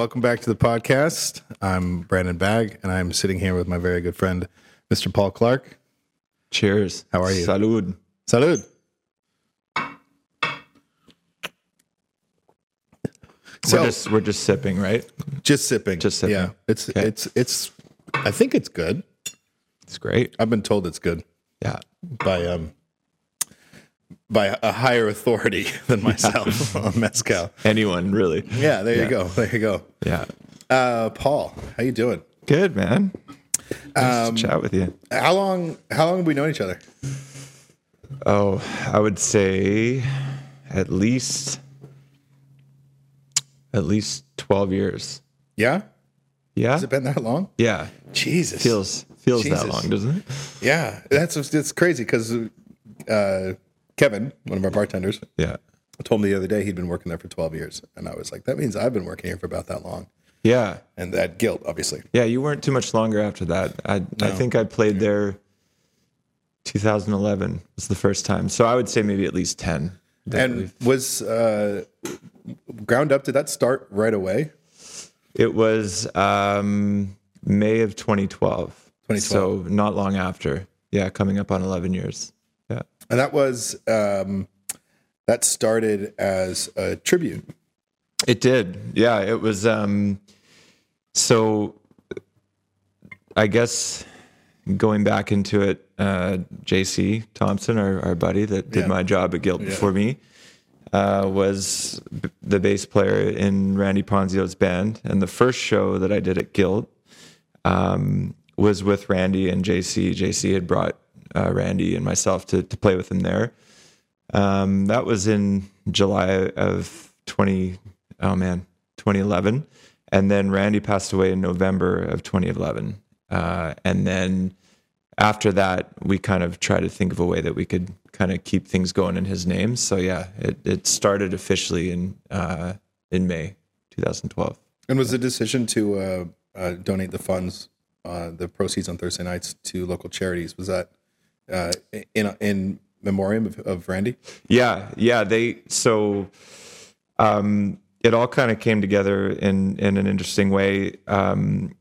welcome back to the podcast. I'm Brandon Bagg, and I'm sitting here with my very good friend, Mr. Paul Clark. Cheers. How are you? Salud. Salud. So we're just we're just sipping, right? just sipping, just sipping. Yeah, it's Okay. it's it's. I think it's good. It's great. I've been told it's good Yeah. by um by a higher authority than myself on mezcal. Anyone really? Yeah, there Yeah. you go. There you go. Yeah. Uh, Paul, how you doing? Good man. Nice Um, to chat with you. How long? How long have we known each other? Oh, I would say at least at least twelve years. Yeah, Yeah. has it been that long? Yeah. Jesus, Feels feels Jesus. that long, doesn't it? Yeah, that's it's crazy because uh, Kevin, one of our bartenders, Yeah. told me the other day he'd been working there for 12 years, and I was like, that means I've been working here for about that long, Yeah. and that guilt, obviously. Yeah, you weren't too much longer after that. I I think I played there 2011 was the first time. So I would say maybe at least 10. And we've- was uh, Ground Up? Did that start right away? It was um, May of 2012. 2012. So not long after. Yeah, coming up on 11 years. Yeah. And that was um, that started as a tribute. It did. Yeah, it was um so I guess going back into it, uh JC Thompson, our, our buddy that did Yeah. my job at Guilt before me, uh, was b- the bass player in Randy Ponzio's band. And the first show that I did at Guilt um, was with Randy and JC. JC had brought uh, Randy and myself to, to play with him there. Um, that was in July of 20, oh man, 2011. And then Randy passed away in November of 2011. Uh, and then after that, we kind of tried to think of a way that we could kind of keep things going in his name. So yeah, it, it started officially in, uh, in May 2012. And was the decision to uh, uh, donate the funds, uh, the proceeds on Thursday nights to local charities, was that uh, in in memoriam of, of Randy? Yeah, yeah. They so um, it all kind of came together in in an interesting way. Um,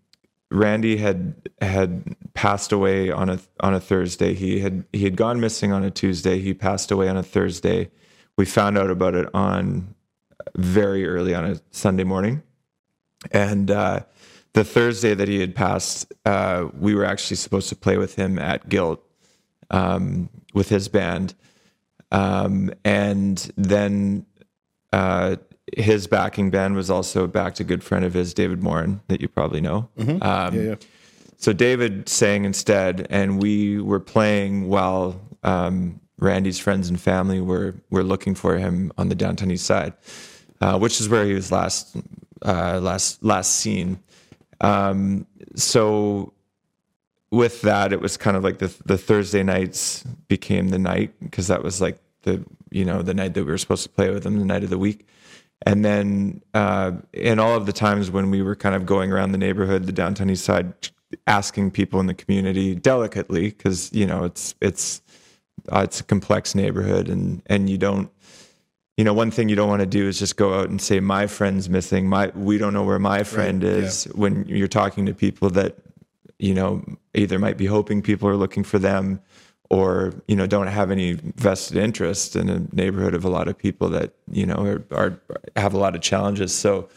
Randy had had passed away on a on a Thursday. He had he had gone missing on a Tuesday. He passed away on a Thursday. We found out about it on very early on a Sunday morning, and uh, the Thursday that he had passed, uh, we were actually supposed to play with him at Guilt um, with his band. Um, and then uh, his backing band was also backed a good friend of his, David Morin, that you probably know. Um, Yeah, yeah. so David sang instead, and we were playing while um, Randy's friends and family were were looking for him on the downtown east side, uh, which is where he was last uh, last last seen. Um, so with that, it was kind of like the the Thursday nights became the night because that was like the you know the night that we were supposed to play with them, the night of the week. And then uh, in all of the times when we were kind of going around the neighborhood, the downtown east side, asking people in the community delicately, because you know it's it's uh, it's a complex neighborhood, and and you don't, you know, one thing you don't want to do is just go out and say my friend's missing. My we don't know where my friend yeah. is when you're talking to people that you know either might be hoping people are looking for them or you know don't have any vested interest in a neighborhood of a lot of people that you know are, are have a lot of challenges. So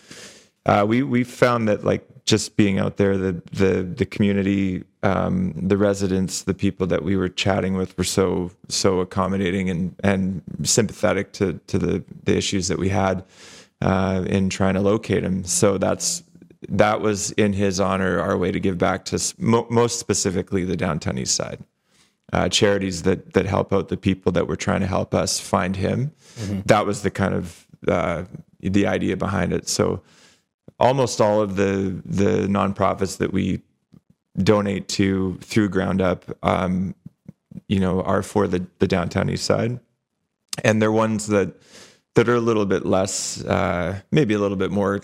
uh, we we found that like just being out there the the the community um, the residents the people that we were chatting with were so so accommodating and and sympathetic to to the the issues that we had uh, in trying to locate him so that's that was in his honor our way to give back to mo- most specifically the downtown east side uh, charities that that help out the people that were trying to help us find him. That was the kind of uh, the idea behind it. So almost all of the the nonprofits that we donate to through Ground Up, um, you know, are for the the downtown east side, and they're ones that that are a little bit less, uh, maybe a little bit more.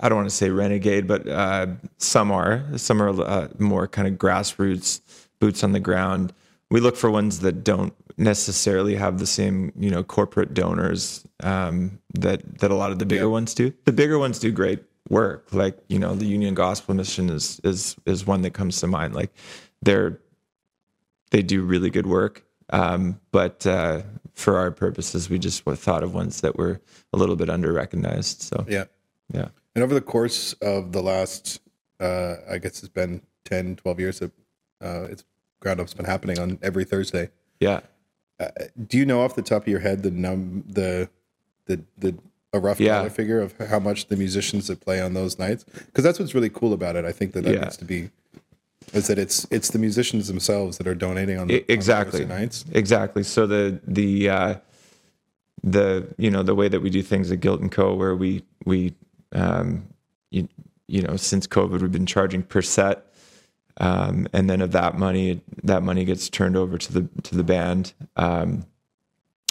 I don't want to say renegade, but uh, some are. Some are uh, more kind of grassroots, boots on the ground. We look for ones that don't necessarily have the same, you know, corporate donors um, that that a lot of the bigger ones do. The bigger ones do great work. Like you know, the Union Gospel Mission is is is one that comes to mind. Like they're they do really good work, um, but uh, for our purposes, we just thought of ones that were a little bit under recognized. So Yeah. yeah, And over the course of the last, uh, I guess it's been 10, 12 years that uh, it's ground up's been happening on every Thursday. yeah. Do you know off the top of your head the num the the the a rough Yeah. dollar figure of how much the musicians that play on those nights? Because that's what's really cool about it. I think that that Yeah. needs to be is that it's it's the musicians themselves that are donating on, on exactly Thursday nights. exactly so the the uh the you know the way that we do things at Guilt and Co where we we um you, you know since covid we've been charging per set um and then of that money that money gets turned over to the to the band um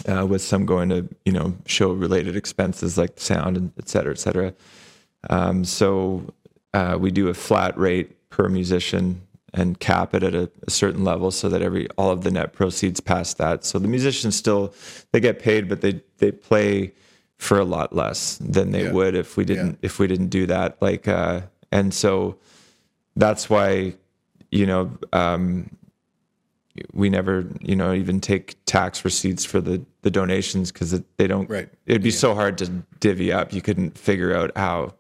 uh, with some going to you know show related expenses like sound and et cetera et cetera um, so uh, we do a flat rate per musician and cap it at a, a certain level so that every all of the net proceeds past that. So the musicians still they get paid, but they they play for a lot less than they Yeah. would if we didn't if we didn't do that. Like uh, and so that's why you know um, we never you know even take tax receipts for the the donations because they don't Right. it'd be so hard to divvy up you couldn't figure out how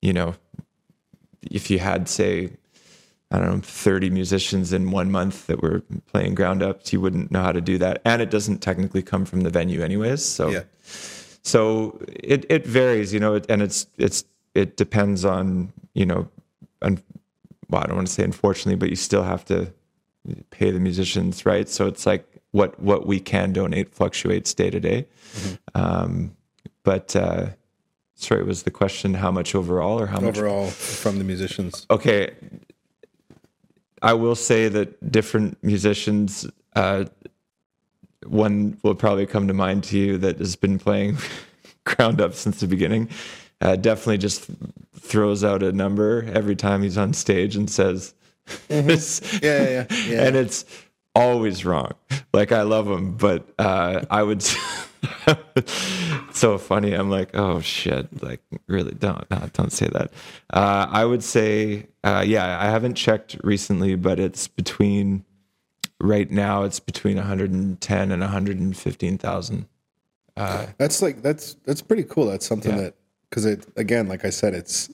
you know if you had say i don't know 30 musicians in one month that were playing ground ups you wouldn't know how to do that and it doesn't technically come from the venue anyways so Yeah. So it it varies you know it, and it's it's it depends on you know un, well i don't want to say unfortunately but you still have to pay the musicians right? So it's like what what we can donate fluctuates day to day. Um but uh sorry was the question how much overall or how much? Overall, from the musicians. okay. I will say that different musicians uh one will probably come to mind to you that has been playing ground up since the beginning uh, definitely just throws out a number every time he's on stage and says this Yeah, yeah, yeah. yeah. and it's always wrong. Like I love him, but uh, I would. so funny. I'm like, oh shit! Like really, don't no, don't say that. Uh, I would say, uh, yeah, I haven't checked recently, but it's between right now. It's between 110 and 115,000. Uh, that's like that's that's pretty cool. That's something Yeah. that because it again, like I said, it's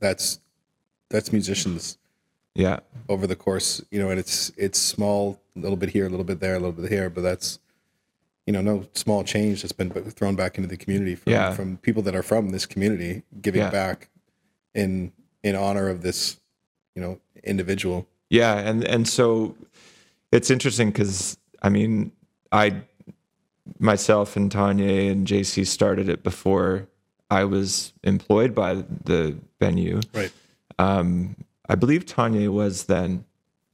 that's that's musicians Yeah, over the course, you know, and it's it's small, a little bit here, a little bit there, a little bit here, but that's you know no small change that's been thrown back into the community from Yeah. from people that are from this community giving Yeah. back in in honor of this you know individual. Yeah, and and so it's interesting because I mean, I myself and Tanya and JC started it before I was employed by the venue. Right. Um, I believe Tanya was then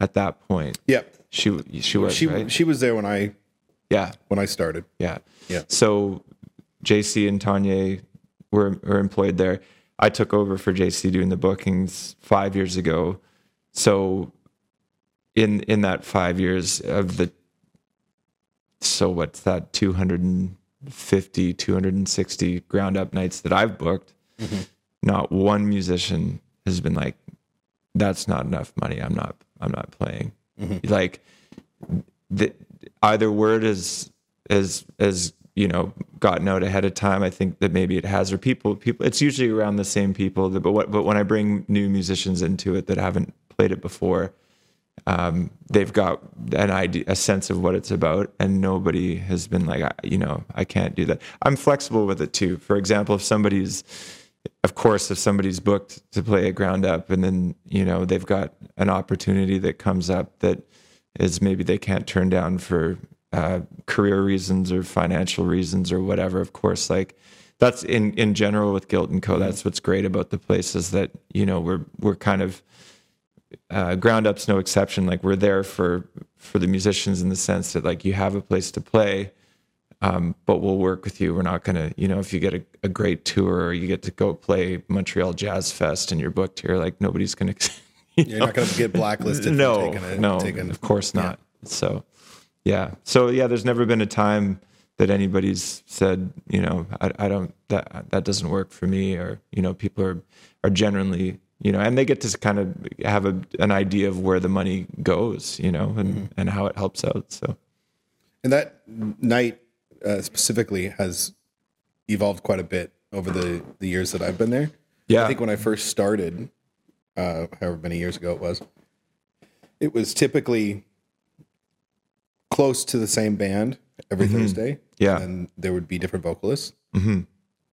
at that point. Yeah. She she was She right. she was there when I Yeah, when I started. yeah, Yeah. So JC and Tanya were were employed there. I took over for JC doing the bookings five years ago. So in in that five years of the so what's that 250 260 ground up nights that I've booked mm-hmm. not one musician has been like that's not enough money I'm not I'm not playing mm-hmm. like the, either word is is is you know gotten out ahead of time. I think that maybe it has, or people people. It's usually around the same people. That, but what but when I bring new musicians into it that haven't played it before, um, they've got an idea, a sense of what it's about, and nobody has been like, you know, I can't do that. I'm flexible with it too. For example, if somebody's of course, if somebody's booked to play a ground up and then, you know, they've got an opportunity that comes up that is maybe they can't turn down for uh, career reasons or financial reasons or whatever, of course, like that's in, in general with Guilt and Co. That's what's great about the place is that, you know, we're, we're kind of, uh, ground up's no exception. Like we're there for, for the musicians in the sense that like you have a place to play, um, but we'll work with you. We're not going to, you know, if you get a, a great tour or you get to go play Montreal Jazz Fest and you're booked here, like nobody's going to. You're not to get blacklisted. no, a, no, taking, of course not. So, yeah. So, yeah, there's never been a time that anybody's said, you know, I, I don't that that doesn't work for me, or you know, people are are generally, you know, and they get to kind of have a, an idea of where the money goes, you know, and Mm-hmm. and how it helps out. So And that night uh, specifically has evolved quite a bit over the, the years that I've been there. yeah, I think when I first started, uh, however many years ago it was, it was typically close to the same band every Thursday. Yeah. And there would be different vocalists. Mhm.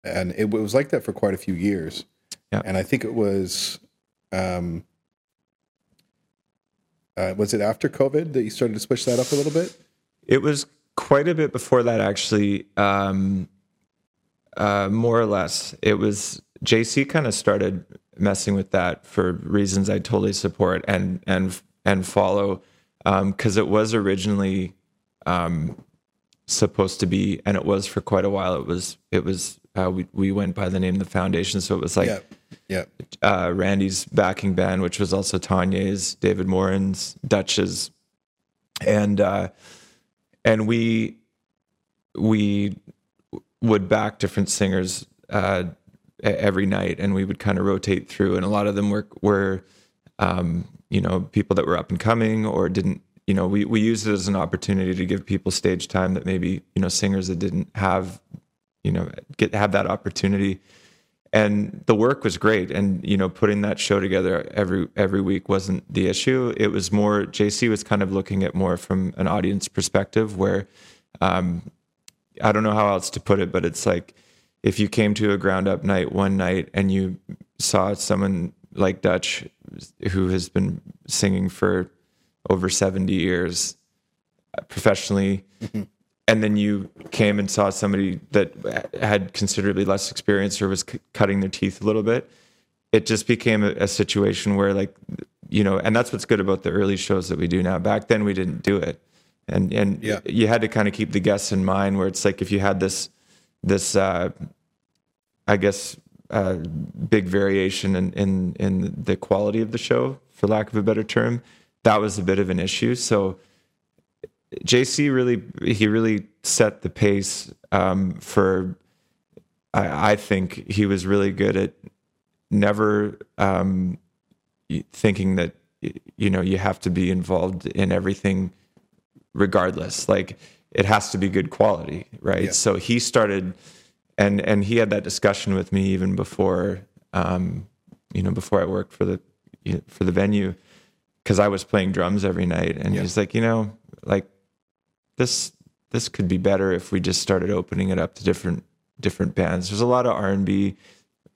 And it was like that for quite a few years. Yeah. And I think it was, um, uh, was it after COVID that you started to switch that up a little bit? It was quite a bit before that, actually. Um, uh, more or less, it was JC kind of started messing with that for reasons I totally support and and and follow, because it was originally um, supposed to be, and it was for quite a while. It was it was uh, we we went by the name of the foundation, so it was like. Yeah. uh, Randy's backing band, which was also Tanya's, David Morin's, Dutch's, and uh, and we we would back different singers uh, every night, and we would kind of rotate through, and a lot of them were were um, you know people that were up and coming or didn't. You know, we, we used it as an opportunity to give people stage time that maybe you know singers that didn't have, you know, get have that opportunity and the work was great. And you know putting that show together every every week wasn't the issue. It was more jc was kind of looking at more from an audience perspective where um, i don't know how else to put it but it's like if you came to a ground up night one night and you saw someone like dutch who has been singing for over 70 years uh, professionally and then you came and saw somebody that had considerably less experience or was c- cutting their teeth a little bit it just became a, a situation where like you know and that's what's good about the early shows that we do now. Back then we didn't do it. And and Yeah. you had to kind of keep the guests in mind where it's like if you had this this uh i guess uh big variation in in in the quality of the show for lack of a better term that was a bit of an issue. So JC really he really set the pace um, for. I, I think he was really good at never um, thinking that you know you have to be involved in everything, regardless. Like it has to be good quality, right? Yeah. So he started, and and he had that discussion with me even before, um, you know, before I worked for the for the venue, because I was playing drums every night, and Yeah. he's like, you know, like this this could be better if we just started opening it up to different different bands. There's a lot of R and B,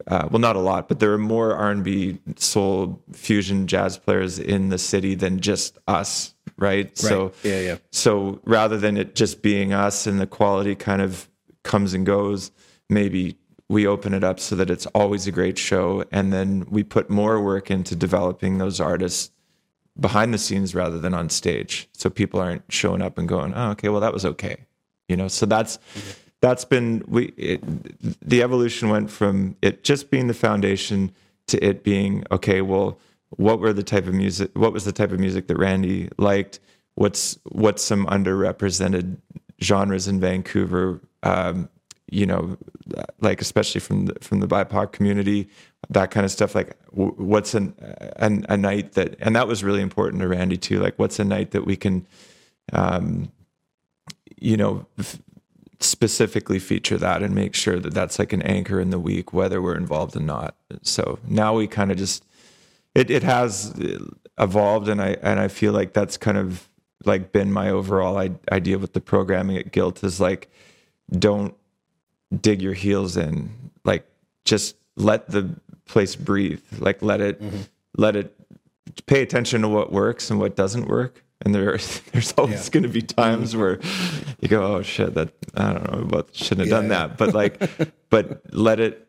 uh, well, not a lot, but there are more R and B, soul, fusion, jazz players in the city than just us, right? So yeah, yeah. so rather than it just being us and the quality kind of comes and goes, maybe we open it up so that it's always a great show, and then we put more work into developing those artists behind the scenes rather than on stage. So people aren't showing up and going oh okay well that was okay you know? So that's that's been we it, the evolution went from it just being the foundation to it being okay well what were the type of music what was the type of music that randy liked? What's what's some underrepresented genres in vancouver um, you know, like especially from the, from the BIPOC community, that kind of stuff. Like, what's an, an a night that, and that was really important to Randy too. Like, what's a night that we can, um, you know, f- specifically feature that and make sure that that's like an anchor in the week, whether we're involved or not. So now we kind of just, it it has evolved, and I and I feel like that's kind of like been my overall I- idea with the programming at Guilt is like, don't dig your heels in like just let the place breathe like let it let it pay attention to what works and what doesn't work and there there's always Yeah. going to be times where you go oh shit that i don't know but shouldn't have done Yeah. that but like but let it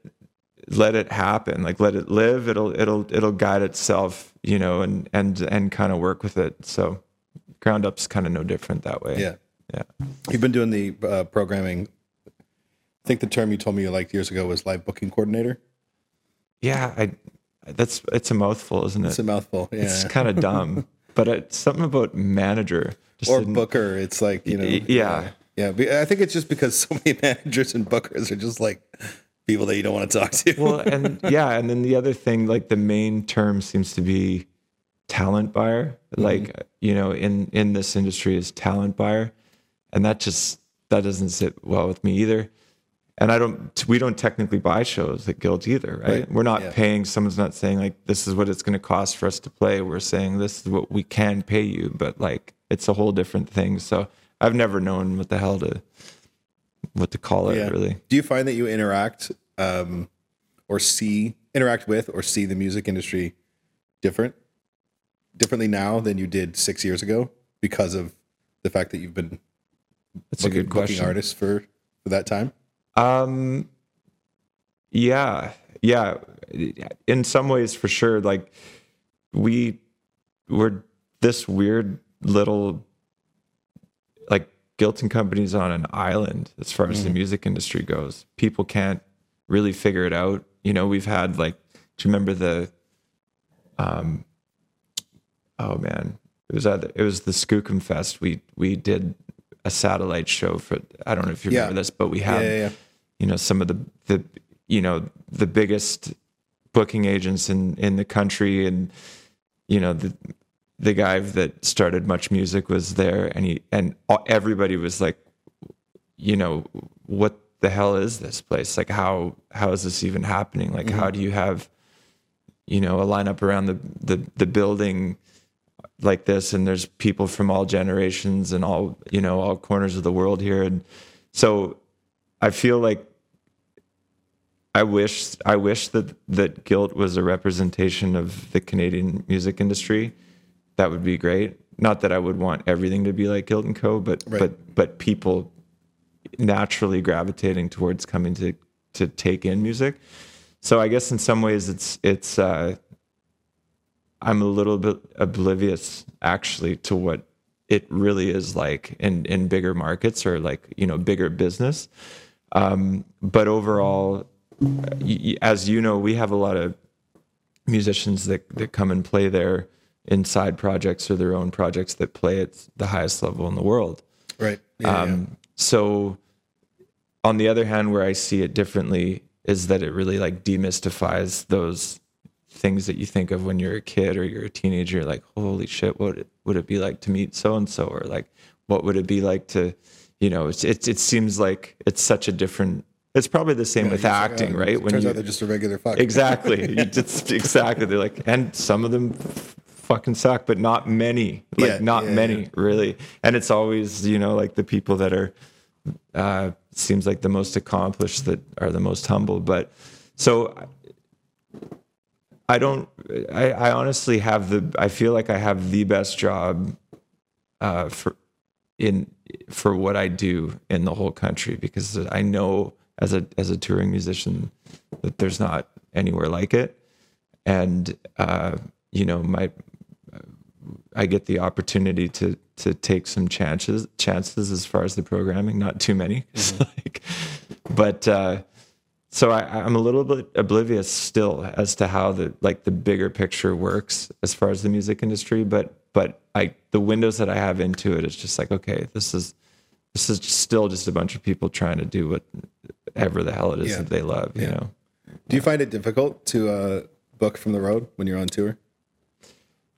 let it happen like let it live it'll it'll it'll guide itself you know and and and kind of work with it so ground up's kind of no different that way Yeah. yeah You've been doing the uh, programming. I think the term you told me you liked years ago was live booking coordinator. Yeah i that's it's a mouthful isn't it It's a mouthful. Yeah. It's kind of dumb, but it's something about manager. Or booker. It's like, you know, yeah. Yeah, I think it's just because so many managers and bookers are just like people that you don't want to talk to. well, and yeah, and then the other thing, like the main term seems to be talent buyer. Mm-hmm. Like you know, in in this industry is talent buyer, and that just that doesn't sit well with me either. And I don't, we don't technically buy shows at Guilt either, right? Right. We're not Yeah. paying. Someone's not saying like this is what it's going to cost for us to play. We're saying this is what we can pay you, but like it's a whole different thing. So I've never known what the hell to what to call it Yeah. really. Do you find that you interact um, or see interact with or see the music industry different differently now than you did six years ago because of the fact that you've been That's a booking, good question. artists for for that time? Um, yeah, yeah. In some ways, for sure. Like we were this weird little like Guilt and companies on an island as far as the music industry goes. People can't really figure it out. You know, we've had like, do you remember the, um, oh man, it was at it was the Skookum Fest. We we did a satellite show for. I don't know if you Yeah. remember this, but we had yeah, yeah. You know some of the the you know the biggest booking agents in in the country. And you know the the guy that started MuchMusic was there and he and everybody was like you know what the hell is this place? Like how how is this even happening? Like how mm-hmm. do you have you know a lineup around the the the building like this? And there's people from all generations and all you know all corners of the world here. And so i feel like i wish i wish that that guilt was a representation of the canadian music industry that would be great not that i would want everything to be like guilt and co but Right. but but people naturally gravitating towards coming to to take in music so i guess in some ways it's it's uh I'm a little bit oblivious actually to what it really is like in in bigger markets or like you know bigger business. Um, but overall, as you know, we have a lot of musicians that that come and play there inside projects or their own projects that play at the highest level in the world. Right. Yeah, yeah. Um, so on the other hand, where I see it differently is that it really like demystifies those things that you think of when you're a kid or you're a teenager. Like, holy shit, what would it, would it be like to meet so and so, or like, what would it be like to, you know, it's, it it seems like it's such a different. It's probably the same with It's like, acting, oh, right? It turns out they're just a regular fuck. exactly, You just exactly. They're like, and some of them fucking suck, but not many. Like Yeah, not yeah, many, yeah. really. And it's always, you know, like the people that are uh, seems like the most accomplished that are the most humble. But so I don't. I, I honestly have the. I feel like I have the best job uh, for in for what I do in the whole country because I know as a as a touring musician that there's not anywhere like it, and uh, you know my I get the opportunity to to take some chances chances as far as the programming, not too many, like, but uh, so I, I'm a little bit oblivious still as to how the like the bigger picture works as far as the music industry, but but I the windows that I have into it, it is just like okay, this is this is still just a bunch of people trying to do whatever the hell it is Yeah. that they love, you know. Do you find it difficult to uh, book from the road when you're on tour?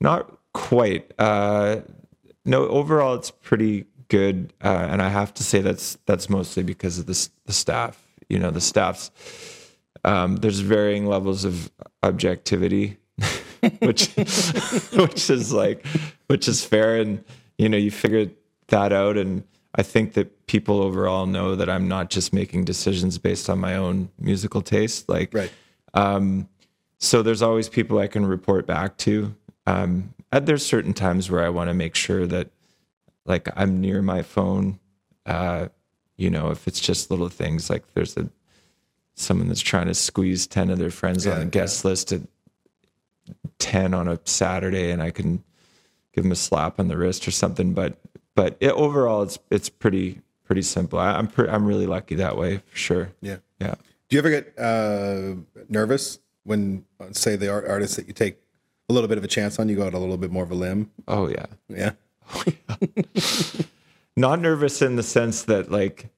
Not quite. Uh, no, overall it's pretty good, uh, and I have to say that's that's mostly because of the the staff. You know, the staff's um, there's varying levels of objectivity, which which is like which is fair, and you know you figure that out, and I think that people overall know that I'm not just making decisions based on my own musical taste. Like, Right. um, so there's always people I can report back to. Um, and there's certain times where I want to make sure that like I'm near my phone. Uh, you know, if it's just little things like there's a someone that's trying to squeeze ten of their friends on Yeah, a guest list at ten on a Saturday, and I can give them a slap on the wrist or something. But but it, overall, it's it's pretty pretty simple. I, I'm pre- I'm really lucky that way for sure. Yeah. Yeah. Do you ever get uh, nervous when, uh, say, the art- artists that you take a little bit of a chance on, you go out a little bit more of a limb? Oh yeah. Yeah. not nervous in the sense that like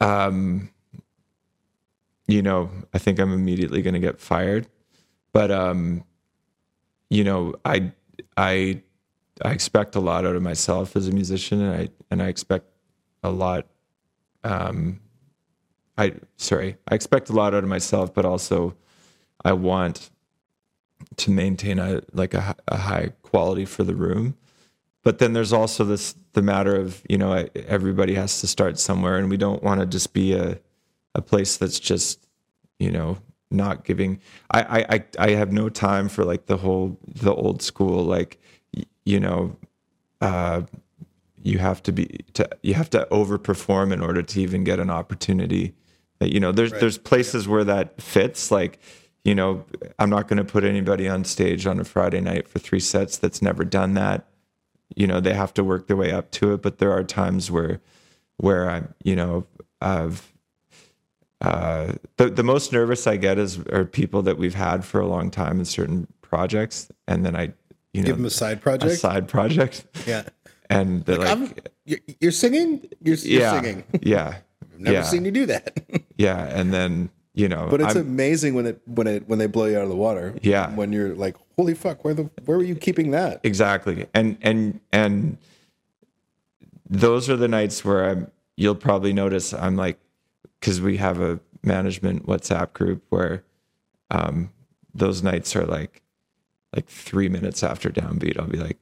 um you know i think i'm immediately going to get fired but um you know i i i expect a lot out of myself as a musician and i and i expect a lot um i sorry i expect a lot out of myself but also i want to maintain a like a, a high quality for the room. But then there's also this the matter of you know everybody has to start somewhere and we don't want to just be a a place that's just you know not giving I, I i have no time for like the whole the old school like you know uh you have to be to you have to overperform in order to even get an opportunity you know there's right. there's places yeah. where that fits like you know i'm not going to put anybody on stage on a friday night for three sets that's never done that you know they have to work their way up to it but there are times where where i'm you know i've uh, the the most nervous I get is are people that we've had for a long time in certain projects, and then I you know give them a side project. A side project. Yeah. And they're like, like you're singing. You're, you're yeah, singing. Yeah. I've never yeah. seen you do that. yeah, and then you know, but it's I'm, amazing when it when it when they blow you out of the water. Yeah. When you're like, holy fuck, where the where were you keeping that? Exactly. And and and those are the nights where I'm you'll probably notice I'm like because we have a management WhatsApp group where um those nights are like like three minutes after downbeat, I'll be like,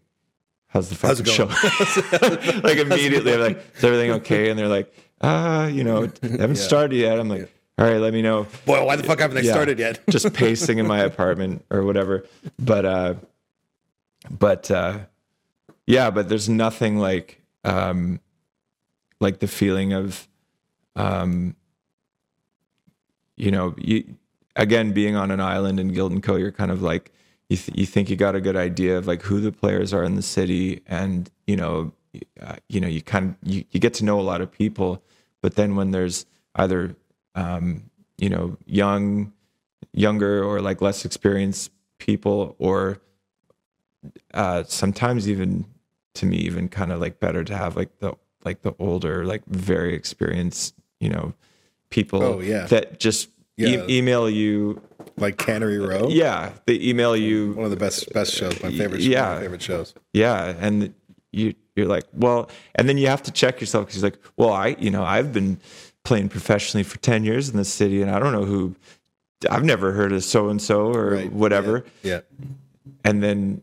How's the fucking How's show? like immediately I'm like, is everything okay? And they're like, ah, uh, you know, haven't yeah. started yet. I'm like, yeah all right, let me know. Boy, why the fuck haven't they yeah, started yet? just pacing in my apartment or whatever. But uh but uh yeah, but there's nothing like um like the feeling of um you know, you again being on an island in Guilt and Co, you're kind of like you th- you think you got a good idea of like who the players are in the city and you know uh, you know you kind of you, you get to know a lot of people but then when there's either um, you know, young, younger or like less experienced people, or uh, sometimes even to me, even kind of like better to have like the like the older, like very experienced, you know, people oh, yeah. that just yeah. e- email you like Cannery uh, Row. Yeah, they email you one of the best best shows. My favorite. Yeah, my favorite shows. Yeah, and you you're like, well, and then you have to check yourself because you're like, well, I you know I've been playing professionally for 10 years in the city and I don't know who I've never heard of so and so or right. whatever. Yeah. yeah. And then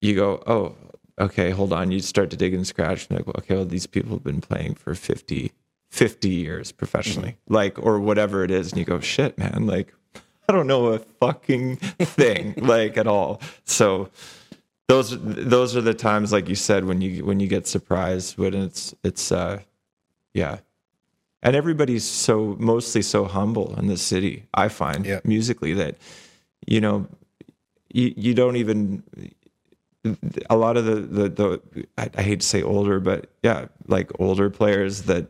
you go, "Oh, okay, hold on." You start to dig and scratch and like, "Okay, well these people have been playing for 50 50 years professionally." Mm-hmm. Like or whatever it is and you go, "Shit, man, like I don't know a fucking thing like at all." So those those are the times like you said when you when you get surprised when it's it's uh yeah and everybody's so mostly so humble in the city i find yeah. musically that you know you, you don't even a lot of the the, the I, I, hate to say older but yeah like older players that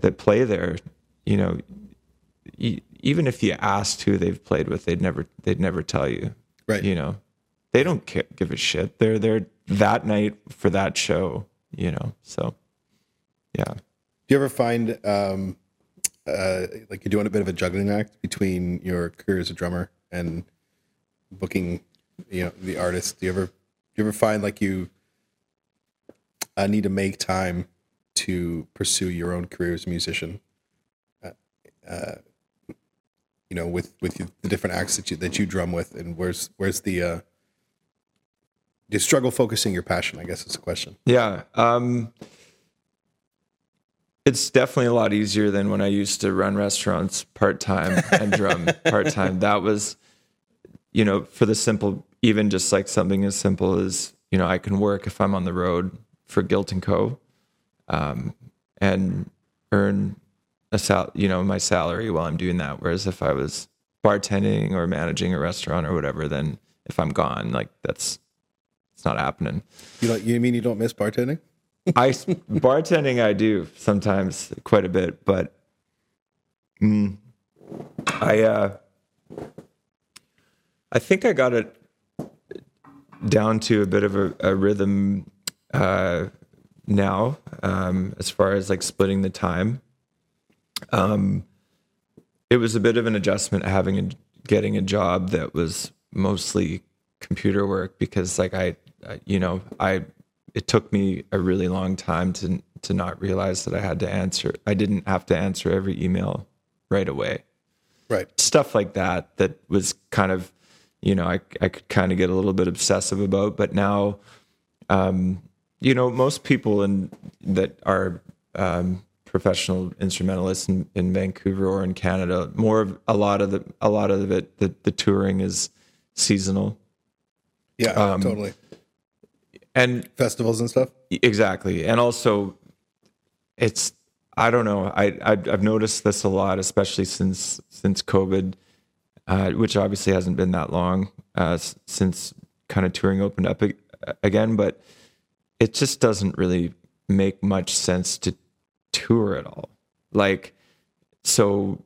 that play there you know even if you asked who they've played with they'd never they'd never tell you right. you know. They don't care, give a shit. They're there that night for that show you know so yeah. Do you ever find um, uh, like you're doing a bit of a juggling act between your career as a drummer and booking, you know, the artist? Do you ever do you ever find like you uh, need to make time to pursue your own career as a musician? Uh, uh, you know, with with the different acts that you that you drum with, and where's where's the uh, you struggle focusing your passion? I guess is the question. Yeah. Um, it's definitely a lot easier than when I used to run restaurants part time and drum part time. That was, you know, for the simple, even just like something as simple as, you know, I can work if I'm on the road for Guilt and Co. Um, and earn a sal, you know, my salary while I'm doing that. Whereas if I was bartending or managing a restaurant or whatever, then if I'm gone, like that's it's not happening. You don't, you mean you don't miss bartending? I bartending I do sometimes quite a bit, but mm, I uh, I think I got it down to a bit of a, a rhythm uh, now um, as far as like splitting the time. Um, it was a bit of an adjustment having a, getting a job that was mostly computer work because like I, I you know I it took me a really long time to to not realize that I had to answer I didn't have to answer every email right away Right. stuff like that that was kind of you know I, I could kind of get a little bit obsessive about but now um, you know most people in that are um, professional instrumentalists in, in Vancouver or in Canada more of a lot of the a lot of it the, the touring is seasonal Yeah. Um, totally. and Festivals and stuff. Exactly, and also, it's I don't know. I, I I've noticed this a lot, especially since since COVID, uh, which obviously hasn't been that long uh, since kind of touring opened up again. But it just doesn't really make much sense to tour at all. Like, so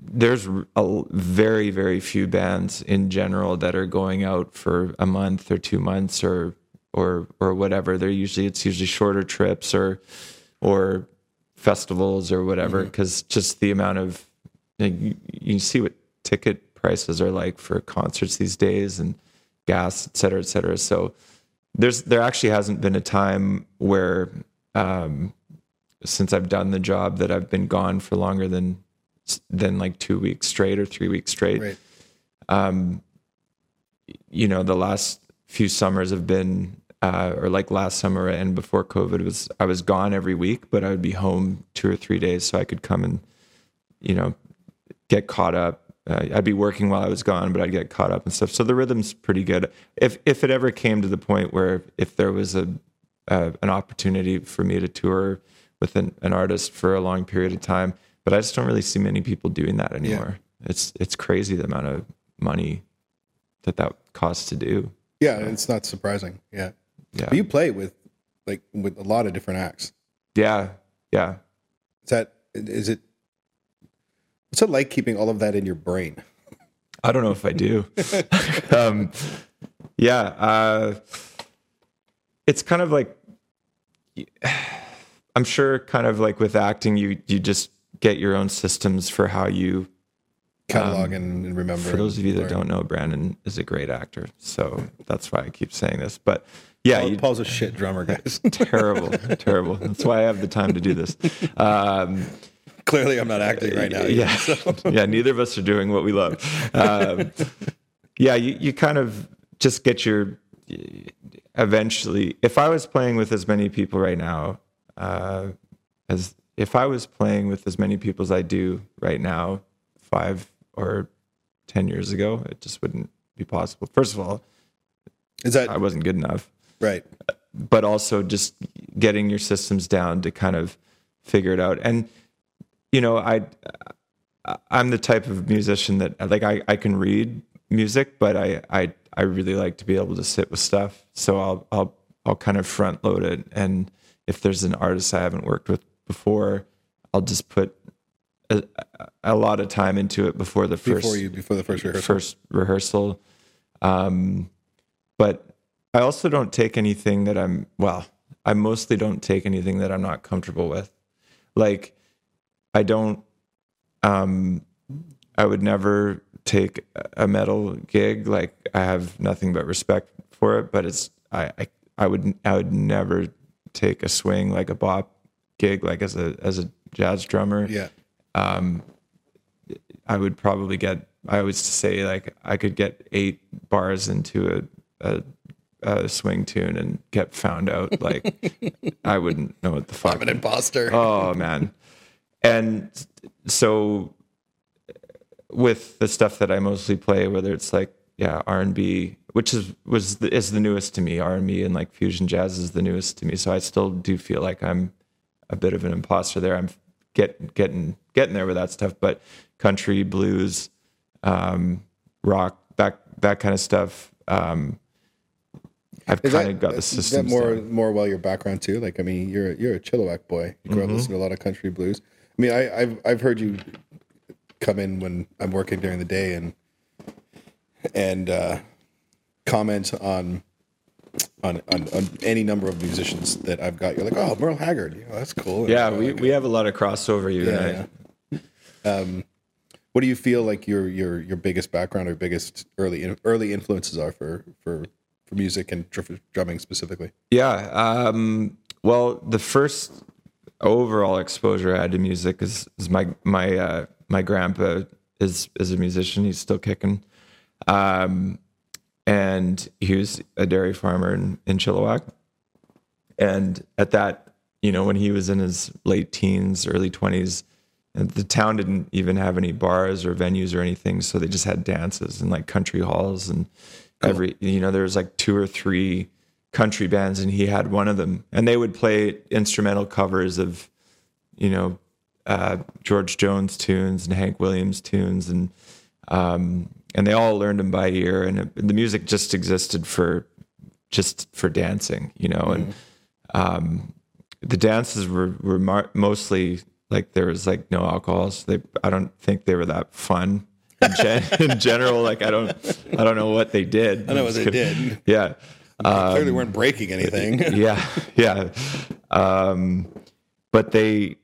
there's a very very few bands in general that are going out for a month or two months or or or whatever. They're usually it's usually shorter trips or or festivals or whatever mm-hmm. because just the amount of you, you see what ticket prices are like for concerts these days and gas et cetera et cetera. So there's there actually hasn't been a time where um since I've done the job that I've been gone for longer than than like two weeks straight or three weeks straight. Right. Um, you know, the last few summers have been, uh, or like last summer and before COVID was, I was gone every week, but I would be home two or three days so I could come and, you know, get caught up. Uh, I'd be working while I was gone, but I'd get caught up and stuff. So the rhythm's pretty good. If if it ever came to the point where if there was a uh, an opportunity for me to tour with an, an artist for a long period of time, but I just don't really see many people doing that anymore. It's it's crazy the amount of money that that costs to do. Yeah, it's not surprising. Yeah. Yeah, But you play with like with a lot of different acts. yeah, yeah. Is that is it what's it like keeping all of that in your brain? I don't know if I do. um, yeah, uh, it's kind of like I'm sure, kind of like with acting, you you just get your own systems for how you. Catalog and, and remember. Um, For those of you that don't know, Brandon is a great actor, so that's why I keep saying this. But yeah, Paul, Paul's a shit drummer, guys. terrible, terrible. That's why I have the time to do this. Um, Clearly, I'm not acting right now. yeah, yeah. Neither of us are doing what we love. Um, yeah, you, you kind of just get your. Eventually, if I was playing with as many people right now, uh, as if I was playing with as many people as I do right now, five or ten years ago, it just wouldn't be possible. First of all, Is that I wasn't good enough right? but also just getting your systems down to kind of figure it out. And you know, I I'm the type of musician that like I, I can read music, but I, I I really like to be able to sit with stuff. So I'll I'll I'll kind of front load it. And if there's an artist I haven't worked with before, I'll just put a, a lot of time into it before the first Before you before the first rehearsal. first rehearsal. Um, but I also don't take anything that I'm well. I mostly don't take anything that I'm not comfortable with. Like I don't. Um, I would never take a metal gig. Like I have nothing but respect for it. But it's I I, I would I would never take a swing like a bop gig like as a as a jazz drummer. Yeah. I would probably get. I always say like I could get eight bars into a, a, a swing tune and get found out. Like I wouldn't know what the fuck. I'm an imposter. Oh man, and so with the stuff that I mostly play, whether it's like yeah R and B, which is was the, is the newest to me. R and B and like fusion jazz is the newest to me. So I still do feel like I'm a bit of an imposter there. I'm get getting getting there with that stuff, but country, blues, um, rock, that that kind of stuff. Um, I've kind of got the is that more down. more well your background too? Like I mean, you're you're a Chilliwack boy. You grew up listening to a lot of country blues. I mean, I, I've I've heard you come in when I'm working during the day and and uh, comment on on, on on any number of musicians that I've got. You're like, oh, Merle Haggard, you know, that's cool. Yeah, And, we, like, we have a lot of crossover. You yeah, and I. yeah. Um, what do you feel like your your your biggest background or biggest early early influences are for for for music and dr- drumming specifically? Yeah. Um, well, the first overall exposure I had to music is, is my my uh, my grandpa is is a musician. He's still kicking, um, and he was a dairy farmer in, in Chilliwack. And at that, you know, when he was in his late teens, early twenties, the town didn't even have any bars or venues or anything, so they just had dances and like country halls and every you know there was like two or three country bands and he had one of them. And they would play instrumental covers of you know uh, George Jones tunes and Hank Williams tunes and um, and they all learned them by ear. And it, the music just existed for just for dancing you know and um, the dances were were mar- mostly like there was like no alcohol so they I don't think they were that fun. In, gen- in general like I don't I don't know what they did. I know what they did. yeah Clearly, weren't breaking anything. yeah yeah. Um but they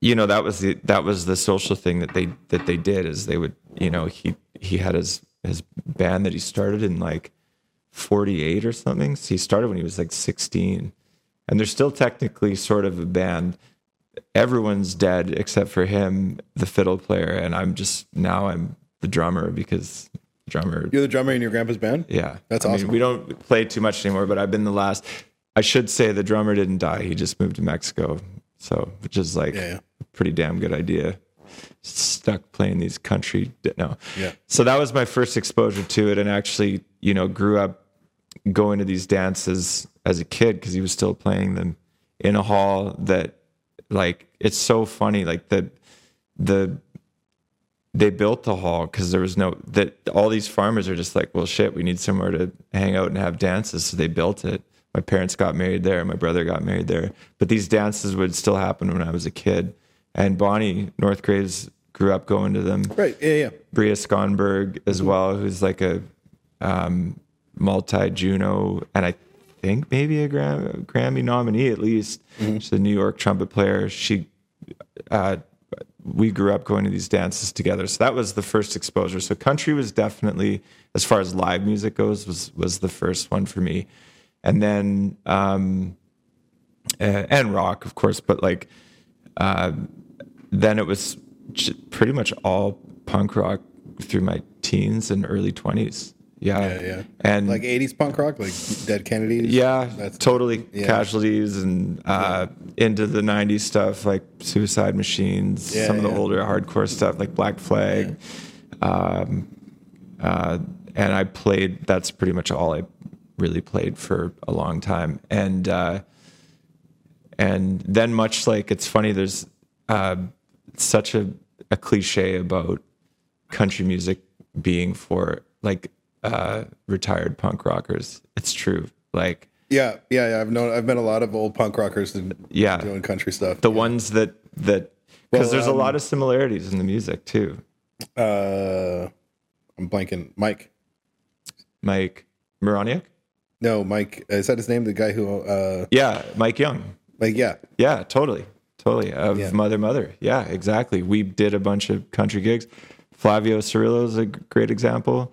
you know that was the that was the social thing that they that they did is they would you know he he had his his band that he started in like 48 or something. So he started when he was like 16 and they're still technically sort of a band. Everyone's dead except for him the fiddle player and i'm just now i'm the drummer because drummer You're the drummer in your grandpa's band. yeah. That's I mean, awesome. we don't play too much anymore, but I've been the last. I should say the drummer didn't die. He just moved to Mexico. So, which is like Yeah, yeah. a pretty damn good idea. Stuck playing these country. No. Yeah. So that was my first exposure to it. And actually, you know, grew up going to these dances as a kid because he was still playing them in a hall that, like, it's so funny. Like, the, the, they built the hall because there was no that all these farmers are just like well shit we need somewhere to hang out and have dances. So they built it. My parents got married there my brother got married there. But these dances would still happen when i was a kid. And Bonnie Northgraves grew up going to them. Right. Yeah. Yeah. bria skonberg as well who's like a um, multi juno and i think maybe a Gram- grammy nominee at least. She's a new york trumpet player. She uh, we grew up going to these dances together. So that was the first exposure. So country was definitely, as far as live music goes, was was the first one for me, and then um, uh, and rock, of course. But like, uh, then it was pretty much all punk rock through my teens and early twenties. Yeah, Yeah. Yeah. and Like '80s punk rock, like Dead Kennedys. yeah, That's- totally yeah. casualties and uh, into the '90s stuff like Suicide Machines, Yeah, some of the yeah. older hardcore stuff like Black Flag, um, uh, and I played. That's pretty much all I really played for a long time, and uh, and then much like it's funny, there's uh, such a, a cliche about country music being for like uh, retired punk rockers. It's true. Like Yeah. Yeah. Yeah. I've known. I've met a lot of old punk rockers and Yeah. doing country stuff. the ones that that because Well, there's a um, lot of similarities in the music too. uh, I'm blanking. Mike. Mike Moroniak? No, Mike. Is that his name? The guy who. Uh, Yeah, Mike Young. like yeah. Yeah, totally. Totally. Of Yeah. Mother Mother. Yeah, exactly. We did a bunch of country gigs. Flavio Cirillo is a great example.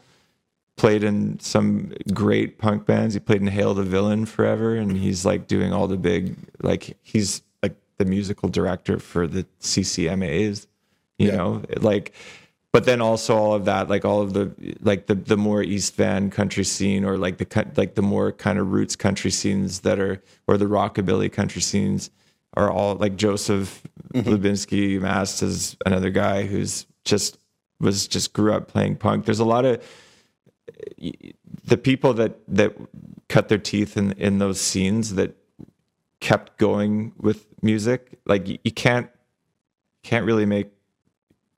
Played in some great punk bands. He played in Hail the Villain forever, and he's like doing all the big, like, he's like the musical director for the CCMAs, you Yeah. know, like, but then also all of that, like all of the, like the, the more East Van country scene or like the, cut- like the more kind of roots country scenes that are, or the rockabilly country scenes are all like Joseph mm-hmm. Lubinsky Mast is another guy who's just was just grew up playing punk. There's a lot of the people that that cut their teeth in in those scenes that kept going with music. Like you, you can't can't really make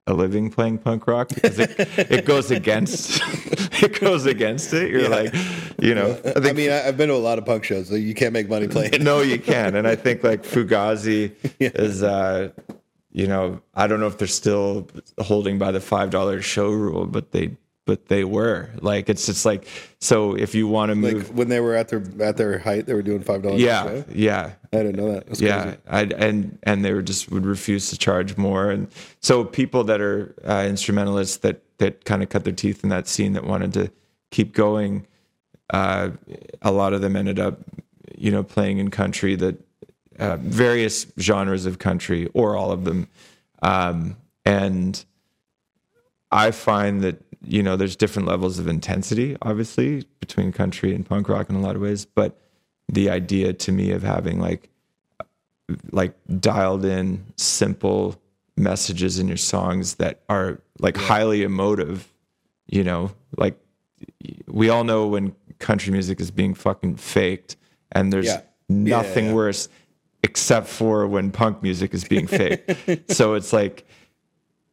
a living playing punk rock because it, it goes against it goes against it. You're Yeah. like, you know, I I mean, I, I've been to a lot of punk shows. So you can't make money playing. no, you can. And I think like Fugazi is, uh, you know, I don't know if they're still holding by the five dollar show rule, but they, but they were. Like it's just like so if you want to Like move when they were at their at their height, they were doing five dollars. yeah yeah. I didn't know that. That's yeah and and they were just would refuse to charge more. And so people that are uh, instrumentalists that that kind of cut their teeth in that scene that wanted to keep going uh, a lot of them ended up you know playing in country that uh, various genres of country or all of them. Um, and I find that you know there's different levels of intensity, obviously, between country and punk rock in a lot of ways. But the idea to me of having like like dialed in simple messages in your songs that are like highly emotive, you know, like we all know when country music is being fucking faked, and there's Yeah. nothing yeah. worse except for when punk music is being faked. so it's like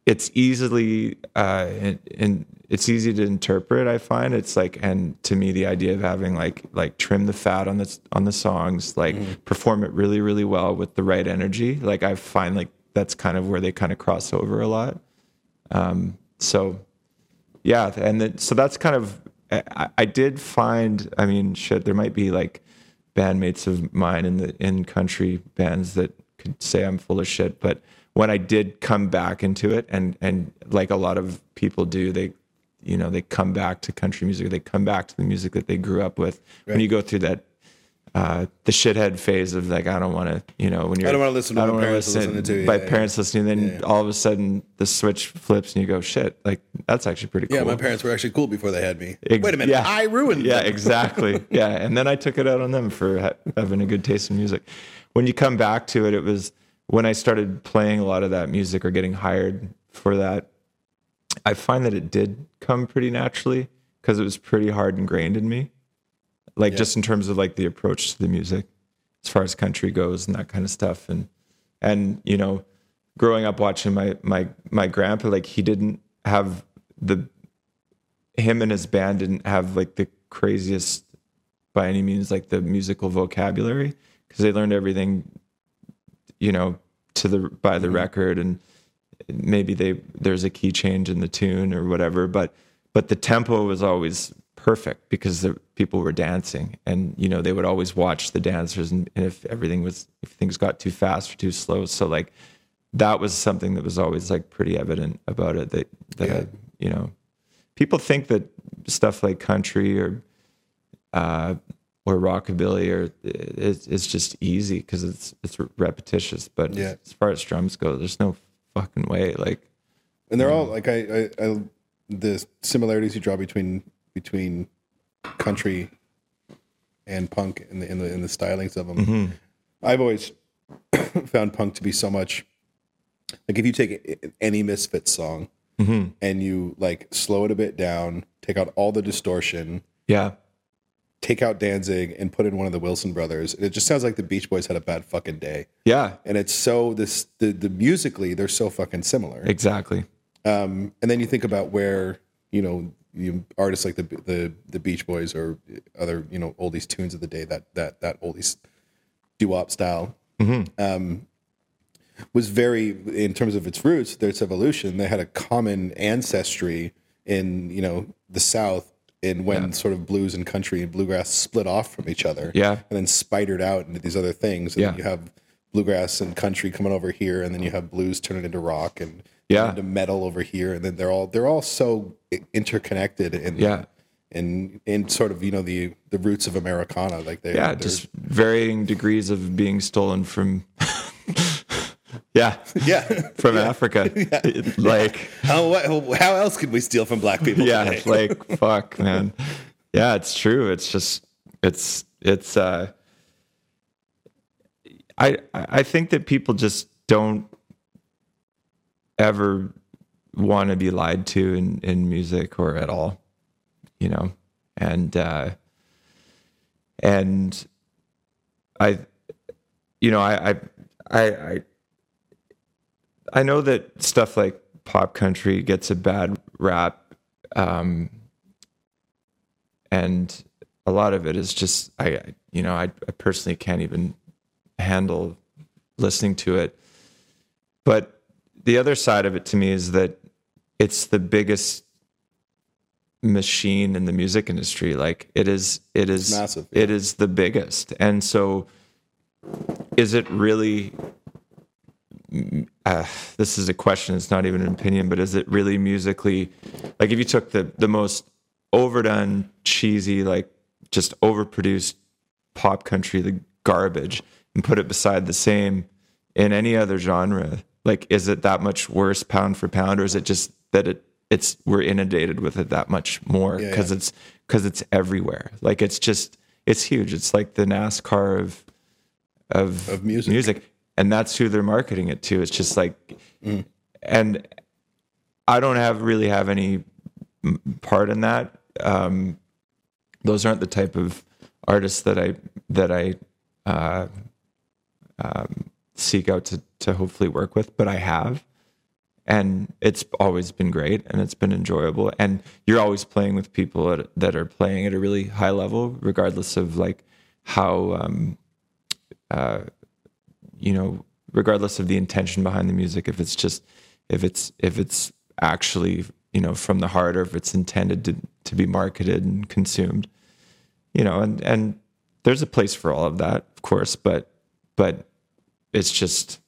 it's easily uh and, and it's easy to interpret i find. It's like and to me the idea of having like like trim the fat on the on the songs like perform it really really well with the right energy. Like i find like that's kind of where they kind of cross over a lot. Um so yeah and then, so that's kind of I, I did find i mean shit there might be like bandmates of mine in the in country bands that could say i'm full of shit but when i did come back into it and and like a lot of people do they you know they come back to country music they come back to the music that they grew up with when you go through that uh, the shithead phase of like I don't want to, you know, when you're I don't wanna listen to my what don't wanna parents are listening to, by yeah, yeah. parents listening, then all of a sudden the switch flips and you go, shit, like that's actually pretty cool. Yeah, my parents were actually cool before they had me. Ex- Wait a minute, yeah. I ruined. Yeah, exactly. yeah, and then I took it out on them for ha- having a good taste in music. When you come back to it, it was when I started playing a lot of that music or getting hired for that. I find that it did come pretty naturally because it was pretty hard ingrained in me, like just in terms of like the approach to the music, as far as country goes and that kind of stuff, and and you know, growing up watching my my my grandpa, like he didn't have the him and his band didn't have like the craziest by any means like the musical vocabulary because they learned everything you know to the by the record and maybe they there's a key change in the tune or whatever but but the tempo was always perfect because the people were dancing and you know they would always watch the dancers and, and if everything was if things got too fast or too slow so like that was something that was always like pretty evident about it that that Yeah. I, you know people think that stuff like country or uh, or rockabilly or it's, it's just easy because it's it's repetitious. But Yeah. as far as drums go, there's no fucking way. Like and they're all um, like I, I, I the similarities you draw between between country and punk in the in the in the stylings of them. Mm-hmm. I've always found punk to be so much like if you take any Misfits song mm-hmm. and you like slow it a bit down, take out all the distortion, yeah, take out Danzig and put in one of the Wilson brothers, And it just sounds like the Beach Boys had a bad fucking day. yeah, And it's so this the, the musically they're so fucking similar. exactly. Um, and then you think about where you know you artists like the the the Beach Boys or other you know oldies tunes of the day that that that oldies doo wop style um, was very in terms of its roots, its evolution. They had a common ancestry in you know the South. In when sort of blues and country and bluegrass split off from each other, Yeah. and then spidered out into these other things, and then Yeah. you have bluegrass and country coming over here, and then you have blues turning into rock and Yeah. into metal over here, and then they're all they're all so interconnected and Yeah. and in sort of you know the the roots of Americana, like they Yeah, just varying degrees of being stolen from. yeah, yeah. from Africa. Like how what, how else could we steal from black people? yeah today? like fuck man yeah it's true it's just it's it's uh i i think that people just don't ever want to be lied to in in music or at all you know and uh and i you know i i i, I I know that stuff like pop country gets a bad rap, um, and a lot of it is just I, you know, I, I personally can't even handle listening to it. But the other side of it to me is that it's the biggest machine in the music industry. Like it is, it is massive, It is the biggest, and so is it really? Uh, this is a question. It's not even an opinion, but is it really musically? Like if you took the the most overdone, cheesy, like just overproduced pop country, the garbage, and put it beside the same in any other genre, like is it that much worse pound for pound, or is it just that it it's we're inundated with it that much more because yeah. it's because it's everywhere. Like it's just it's huge. It's like the NASCAR of of, Of music. music, and that's who they're marketing it to. It's just like, and I don't have really have any part in that. Um, those aren't the type of artists that I that I uh, um, seek out to to hopefully work with, but I have, and it's always been great and it's been enjoyable. And you're always playing with people at, that are playing at a really high level, regardless of like how um, uh, you know, regardless of the intention behind the music. If it's just if it's if it's actually you know from the heart or if it's intended to to be marketed and consumed you know and and there's a place for all of that of course but but it's just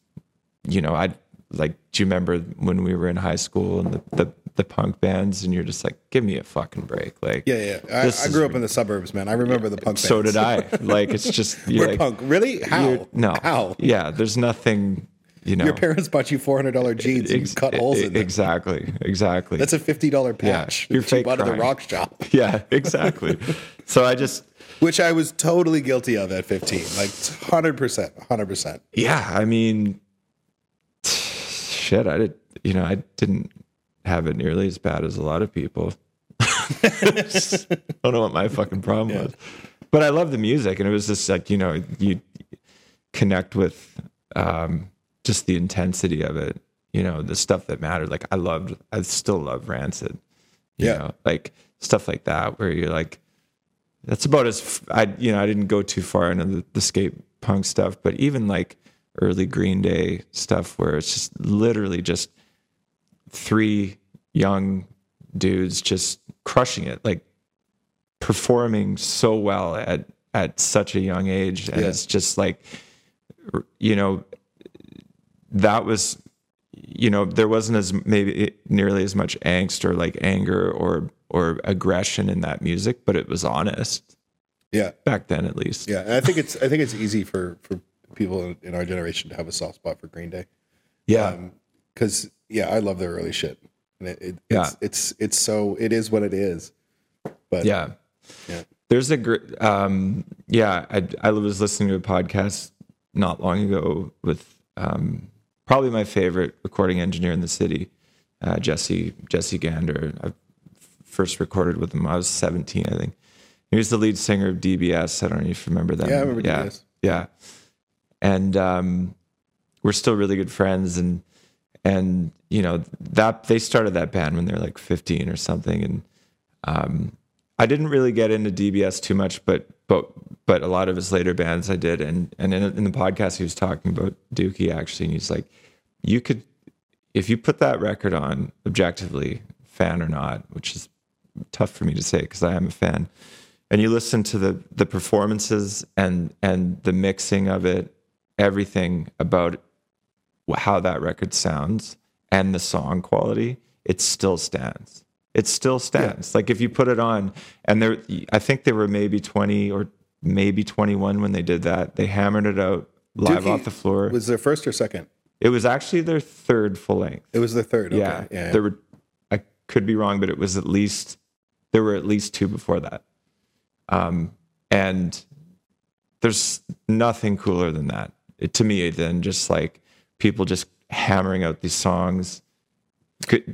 you know i like do you remember when we were in high school and the the, the punk bands and you're just like give me a fucking break like Yeah, yeah. I, I grew up in the suburbs, man. I remember the punk. so bands. did i like it's just you're We're like punk. Really? How? no How? yeah there's nothing you know Your parents bought you four hundred dollar jeans and you Ex- cut holes in them. exactly exactly That's a fifty dollar patch. you're fake you bought at the rock shop, yeah exactly so i just which I was totally guilty of at fifteen. Like hundred percent, hundred percent. yeah i mean shit i did you know i didn't have it nearly as bad as a lot of people. I don't know what my fucking problem was. But i love the music and it was just like you know you connect with um just the intensity of it you know the stuff that mattered. Like i loved i still love rancid you Yeah. know like stuff like that where you're like that's about as I you know I didn't go too far into the, the skate punk stuff, but even like early Green Day stuff where it's just literally just three young dudes just crushing it, like performing so well at at such a young age, and Yeah. it's just like you know that was you know there wasn't as maybe nearly as much angst or like anger or or aggression in that music but it was honest Yeah, back then at least yeah. And I think it's I think it's easy for for people in, our generation to have a soft spot for Green Day. yeah. Because yeah, I love their early shit, and it, it Yeah. it's, it's it's so it is what it is. But yeah. Yeah, there's a gr- um yeah I, I was listening to a podcast not long ago with um probably my favorite recording engineer in the city uh jesse jesse gander. I first recorded with him i was 17 i think. He was the lead singer of dbs i don't know if you remember that. Yeah, I remember yeah. DBS. yeah and um we're still really good friends and and you know that they started that band when they were like 15 or something. And um I didn't really get into DBS too much, but but but a lot of his later bands I did, and and in, in the podcast he was talking about Dookie actually, and he's like, you could if you put that record on objectively, fan or not, which is tough for me to say because I am a fan, and you listen to the the performances and and the mixing of it, everything about how that record sounds and the song quality, it still stands. It still stands. Like if you put it on, and there, I think they were maybe twenty or maybe twenty one when they did that. They hammered it out live Dookie off the floor. was their first or second? it was actually their third full length. It was the third. Okay. Yeah, yeah, there were. I could be wrong, but it was at least there were at least two before that. Um, and there's nothing cooler than that it, to me than just like people just hammering out these songs,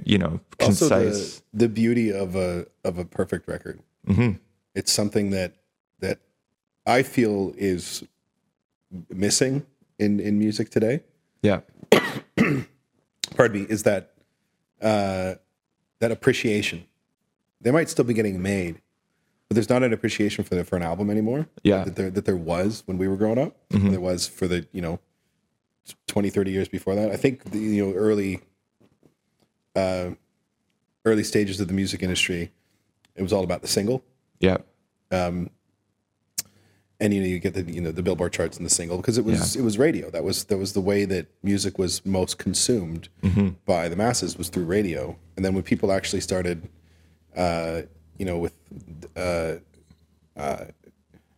you know, also concise. the, the beauty of a of a perfect record. Mhm. It's something that that I feel is missing in in music today. Yeah, Pardon me. Is that uh, that appreciation? They might still be getting made, but there's not an appreciation for the, for an album anymore. Yeah. that there that there was when we were growing up. There was for the you know 20, 30 years before that. I think the you know early uh, early stages of the music industry, it was all about the single. Yeah. Um, and you know you get the you know the billboard charts and the single because it was it was radio that was that was the way that music was most consumed by the masses was through radio and then when people actually started uh you know with uh uh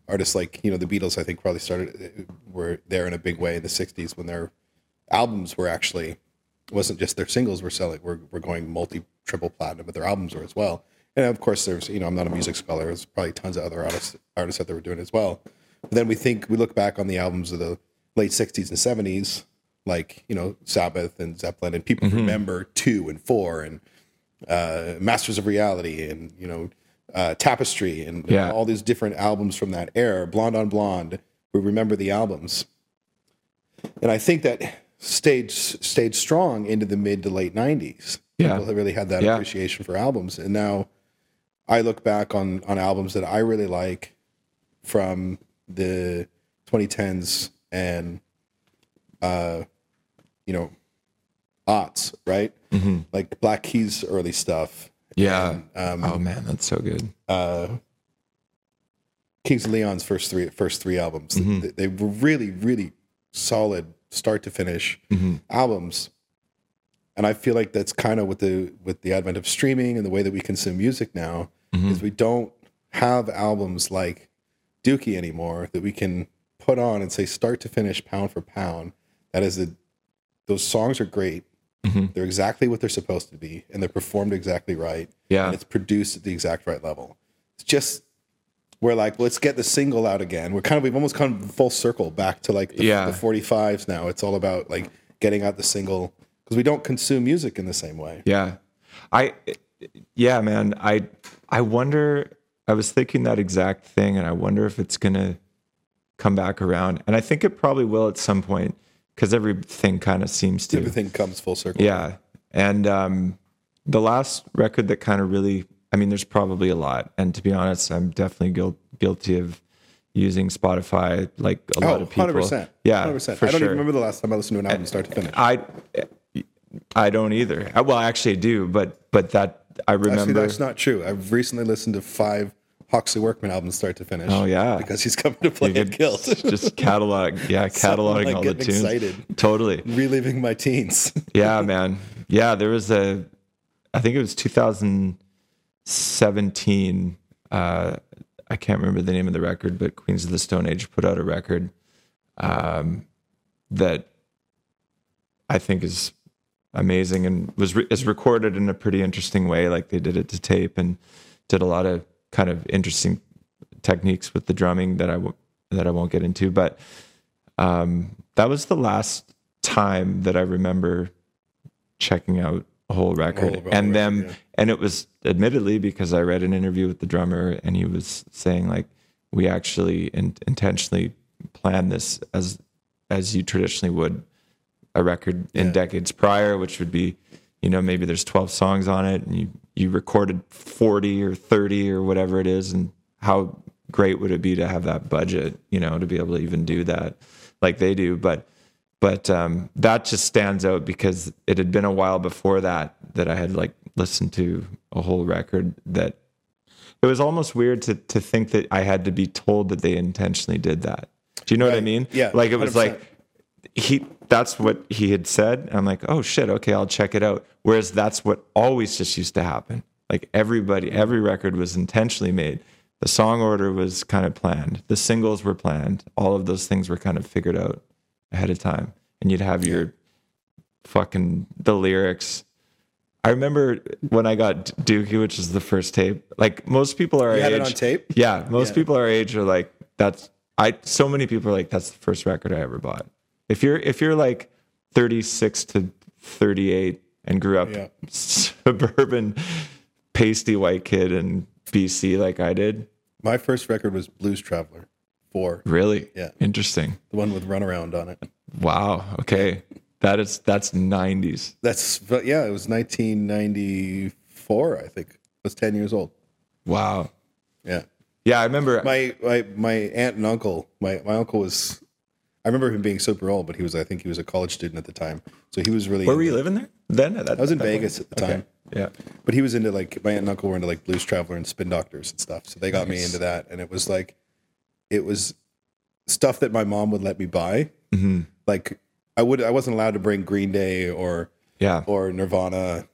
artists like you know the beatles i think probably started were there in a big way in the 60s when their albums were actually wasn't just their singles were selling were, were going multi triple platinum but their albums were as well. And of course there's you know i'm not a music scholar there's probably tons of other artists artists that they were doing as well. But then we think we look back on the albums of the late 60s and 70s like you know sabbath and zeppelin and people remember two and four and uh, masters of reality and you know uh, tapestry and Yeah. all these different albums from that era blonde on blonde we remember the albums and I think that stayed stayed strong into the mid to late '90s. Yeah. People really had that Yeah. appreciation for albums, and now I look back on on albums that I really like from the 2010s and uh, you know, aughts, right? Mm-hmm. Like Black Keys early stuff, Yeah. um, oh man, that's so good. uh, Kings of Leon's first three first three albums. Mm-hmm. They, they were really really solid start to finish Mm-hmm. albums, and I feel like that's kind of with the with the advent of streaming and the way that we consume music now Mm-hmm. is we don't have albums like Dookie anymore that we can put on and say start to finish pound for pound. That is the those songs are great. Mm-hmm. They're exactly what they're supposed to be, and they're performed exactly right Yeah. and it's produced at the exact right level. It's just we're like, let's get the single out again. We're kind of we've almost come full circle back to like the, Yeah. the 45s now. It's all about like getting out the single because we don't consume music in the same way. Yeah. I yeah, man. I I wonder I was thinking that exact thing and I wonder if it's going to come back around. And I think it probably will at some point cuz everything kind of seems to. Everything comes full circle. Yeah. And um the last record that kind of really I mean there's probably a lot and to be honest I'm definitely guil- guilty of using Spotify like a lot Oh, of people. 100%. Yeah. 100%. For I don't sure. even remember the last time I listened to an album start to finish. I I don't either. Uh, Well, I actually, I do, but but that I Actually, remember. that's not true. I've recently listened to five Hawksley Workman albums start to finish. Oh, yeah. because he's coming to play at Guilt. just catalog, yeah, cataloging like all the tunes. excited. Totally, Reliving my teens. yeah, man. Yeah, there was a, I think it was 2017. Uh, I can't remember the name of the record, but Queens of the Stone Age put out a record um, that I think is amazing and was re- is recorded in a pretty interesting way. Like they did it to tape and did a lot of kind of interesting techniques with the drumming that I w- that I won't get into. But um, that was the last time that I remember checking out a whole record whole and record, them yeah. and it was admittedly because I read an interview with the drummer and he was saying like we actually in- intentionally planned this as as you traditionally would a record in Yeah. decades prior which would be you know maybe there's 12 songs on it and you you recorded 40 or 30 or whatever it is and how great would it be to have that budget you know to be able to even do that like they do but but um, that just stands out because it had been a while before that that I had like listened to a whole record that it was almost weird to to think that I had to be told that they intentionally did that. Do you know what I mean? Yeah, Like it was 100%. like he that's what he had said. And I'm like, oh shit, okay, I'll check it out. Whereas that's what always just used to happen. Like everybody, every record was intentionally made. The song order was kind of planned. The singles were planned. All of those things were kind of figured out ahead of time. And you'd have your fucking the lyrics. I remember when I got Dookie, which is the first tape. Like most people are our age. it on tape? Yeah, most Yeah. people our age are like, that's I. So many people are like, that's the first record I ever bought. If you're if you're like 36 to 38 and grew up Yeah. suburban pasty white kid in BC like I did, My first record was Blues Traveler, four, really, Yeah. interesting. the one with Runaround on it. Wow. Okay, that is that's 90s. That's yeah, it was 1994. I think I was 10 years old. Wow. Yeah, Yeah, I remember. my my my aunt and uncle. My my uncle was. I remember him being super old, but he was I think he was a college student at the time, so he was really. Where were you living there then? That, I was in that point? Vegas at the time. Yeah. But he was into like my aunt and uncle were into like blues traveler and spin doctors and stuff. So they got me into that, and it was like, it was stuff that my mom would let me buy. Mm-hmm. Like I would, I wasn't allowed to bring Green Day or Yeah. or Nirvana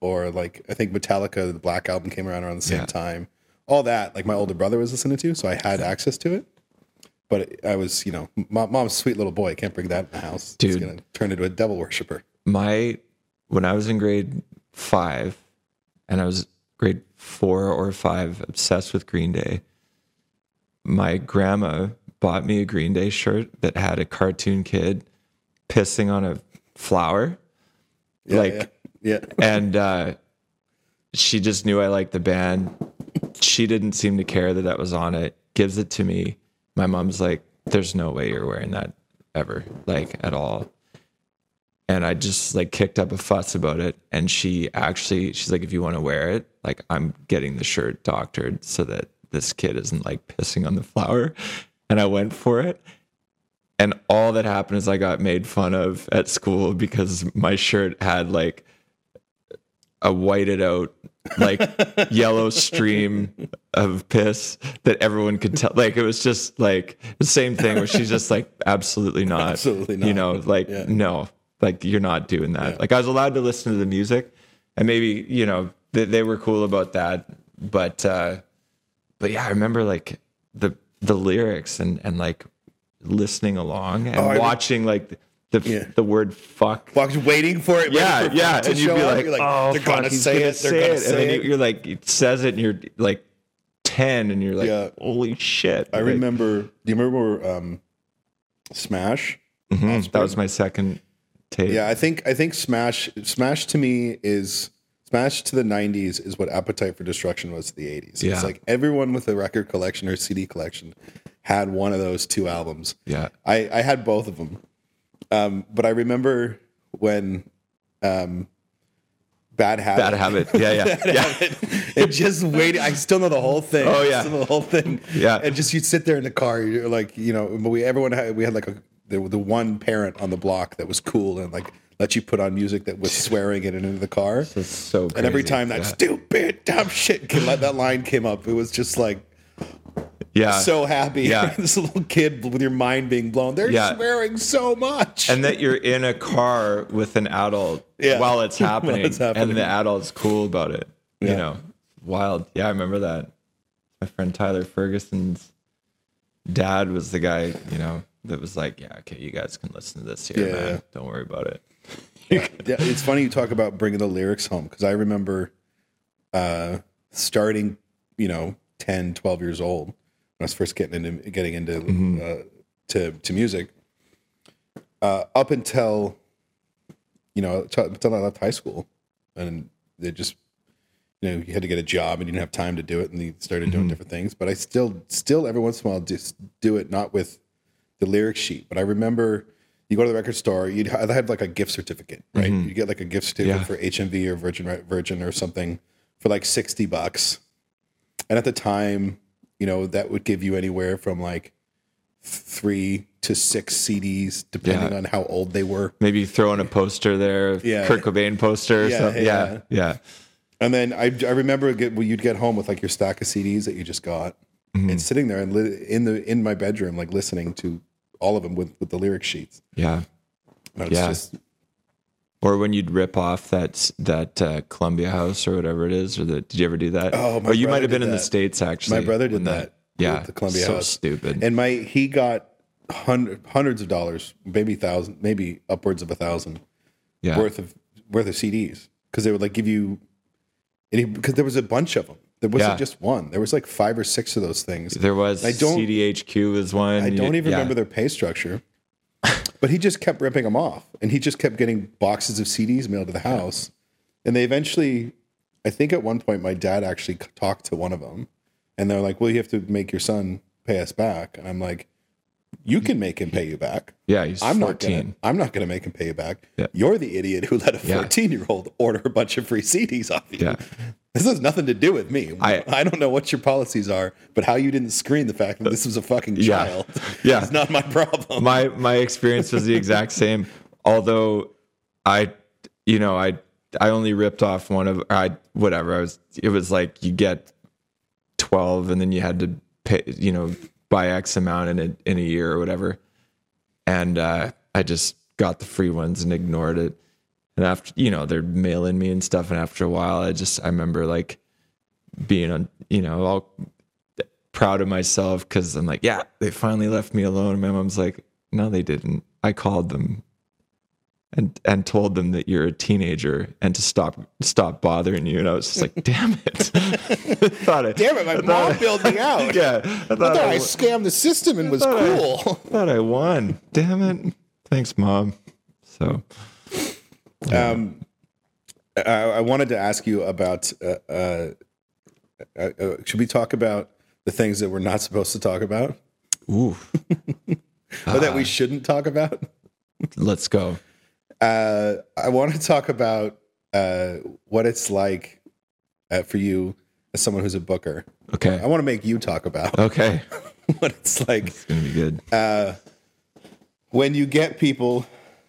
or like I think Metallica, the Black album came around around the same Yeah. time. All that like my older brother was listening to, so I had access to it. But I was, you know, mom, mom's sweet little boy. Can't bring that in the house. It's Dude. gonna turn into a devil worshiper. my when I was in grade five, and I was grade four or five, obsessed with Green Day. My grandma bought me a Green Day shirt that had a cartoon kid pissing on a flower, Yeah, like, yeah, yeah. and uh, she just knew I liked the band. She didn't seem to care that that was on it. Gives it to me. My mom's like, "There's no way you're wearing that ever, like at all." And I just like kicked up a fuss about it. And she actually, she's like, "If you want to wear it, like I'm getting the shirt doctored so that this kid isn't like pissing on the flower." And I went for it. And all that happened is I got made fun of at school because my shirt had like a whited out like yellow stream of piss that everyone could tell like it was just like the same thing where she's just like absolutely not Absolutely not. you know like Yeah. no like you're not doing that like i was allowed to listen to the music and maybe you know they, they were cool about that but uh but yeah i remember like the the lyrics and and like listening along and Oh, watching like the Yeah. the word fuck Well, I was waiting for it. yeah, for yeah, and you'd show be up. like, You're "Oh, they're fuck, gonna he's say gonna it. They're say gonna it," say and then it. you- you're like, it says it, and you're like ten, and you're like, Yeah. holy shit! I Like, remember. Do you remember um, Smash? mhm, that was my second tape. Yeah, I think I think Smash Smash to me is Smash to the '90s is what Appetite for Destruction was to the '80s. Yeah. It's like everyone with a record collection or CD collection had one of those two albums. yeah, I, I had both of them. Um, but I remember when um, Bad Habit. bad habit. Yeah, yeah, yeah. and just waiting. I still know the whole thing. Oh, yeah. the whole thing. Yeah. and just you'd sit there in the car. You're like, you know, but we everyone had we had like a the, the one parent on the block that was cool and like let you put on music that was swearing in and into the car. So. And every time that yeah. stupid dumb shit came, that line came up, it was just like yeah, so happy. yeah. this little kid with your mind being blown. They're Yeah. swearing so much. and that you're in a car with an adult Yeah. while it's While happening, it's happening. and the adult's cool about it. Yeah. You know, wild. Yeah, I remember that. My friend Tyler Ferguson's dad was the guy, you know, that was like, "Yeah, okay, you guys can listen to this here, Yeah. man. Don't worry about it." yeah, it's funny you talk about bringing the lyrics home because I remember uh, starting, you know, 10, 12 years old when I was first getting into getting into uh, to to music. Uh, up until you know t- until I left high school, and they just you know you had to get a job and you didn't have time to do it, and you started doing different things. But I still still every once in a while just do it not with the lyric sheet. But I remember you go to the record store, you'd ha- have like a gift certificate, right? You get like a gift certificate Yeah. for HMV or Virgin Virgin or something for like sixty bucks. And at the time, you know, that would give you anywhere from like three to six CDs, depending Yeah. on how old they were. Maybe throw in a poster there, Yeah. Kurt Cobain poster or Yeah, something. Yeah, yeah. yeah. And then I, I remember get, well, you'd get home with like your stack of CDs that you just got, Mm-hmm. and sitting there and li- in the in my bedroom, like listening to all of them with with the lyric sheets. yeah. And it's Yeah. just Or when you'd rip off that that uh, Columbia House or whatever it is, or the did you ever do that? Oh, my or you might have been did in the states actually. My brother did that Yeah, the Columbia so House. stupid. and my he got hundred, hundreds of dollars, maybe thousand, maybe upwards of a thousand yeah, worth of worth of CDs because they would like give you, he, because there was a bunch of them. There wasn't Yeah. just one. There was like five or six of those things. there was I don't- CDHQ was one. I don't even yeah. remember their pay structure, but he just kept ripping them off, and he just kept getting boxes of CDs mailed to the house, and they eventually, I think at one point my dad actually talked to one of them, and they're like, "Well, you have to make your son pay us back," and I'm like, You can make him pay you back. Yeah, he's I'm 14. not gonna. I'm not gonna make him pay you back. Yeah. You're the idiot who let a Yeah. 14 year old order a bunch of free CDs off you. Yeah. This has nothing to do with me. I, I- don't know what your policies are, but how you didn't screen the fact that this was a fucking Yeah. child Yeah. is not my problem. my my experience was the exact same. Although I, you know, I I only ripped off one of I whatever I was. It was like you get twelve, and then you had to pay, you know, buy X amount in a in a year or whatever. And uh, I just got the free ones and ignored it. And after you know they're mailing me and stuff, and after a while, I just I remember like being on you know all proud of myself because I'm like, yeah, they finally left me alone. My mom's like, no, they didn't. I called them and and told them that you're a teenager and to stop stop bothering you. And I was just like, damn it. I thought I, Damn it, my mom bailed me out. yeah, I I thought thought I, I scammed the system and was thought I- cool. thought I won. Damn it. Thanks, mom. So Um, I, I wanted to ask you about. Uh, uh, uh, uh, should we talk about the things that we're not supposed to talk about, ooh, or that we shouldn't talk about? let's go. Uh, I want to talk about uh, what it's like uh, for you as someone who's a booker. Okay. I want to make you talk about Okay. what it's like It's gonna be good. uh, when you get people,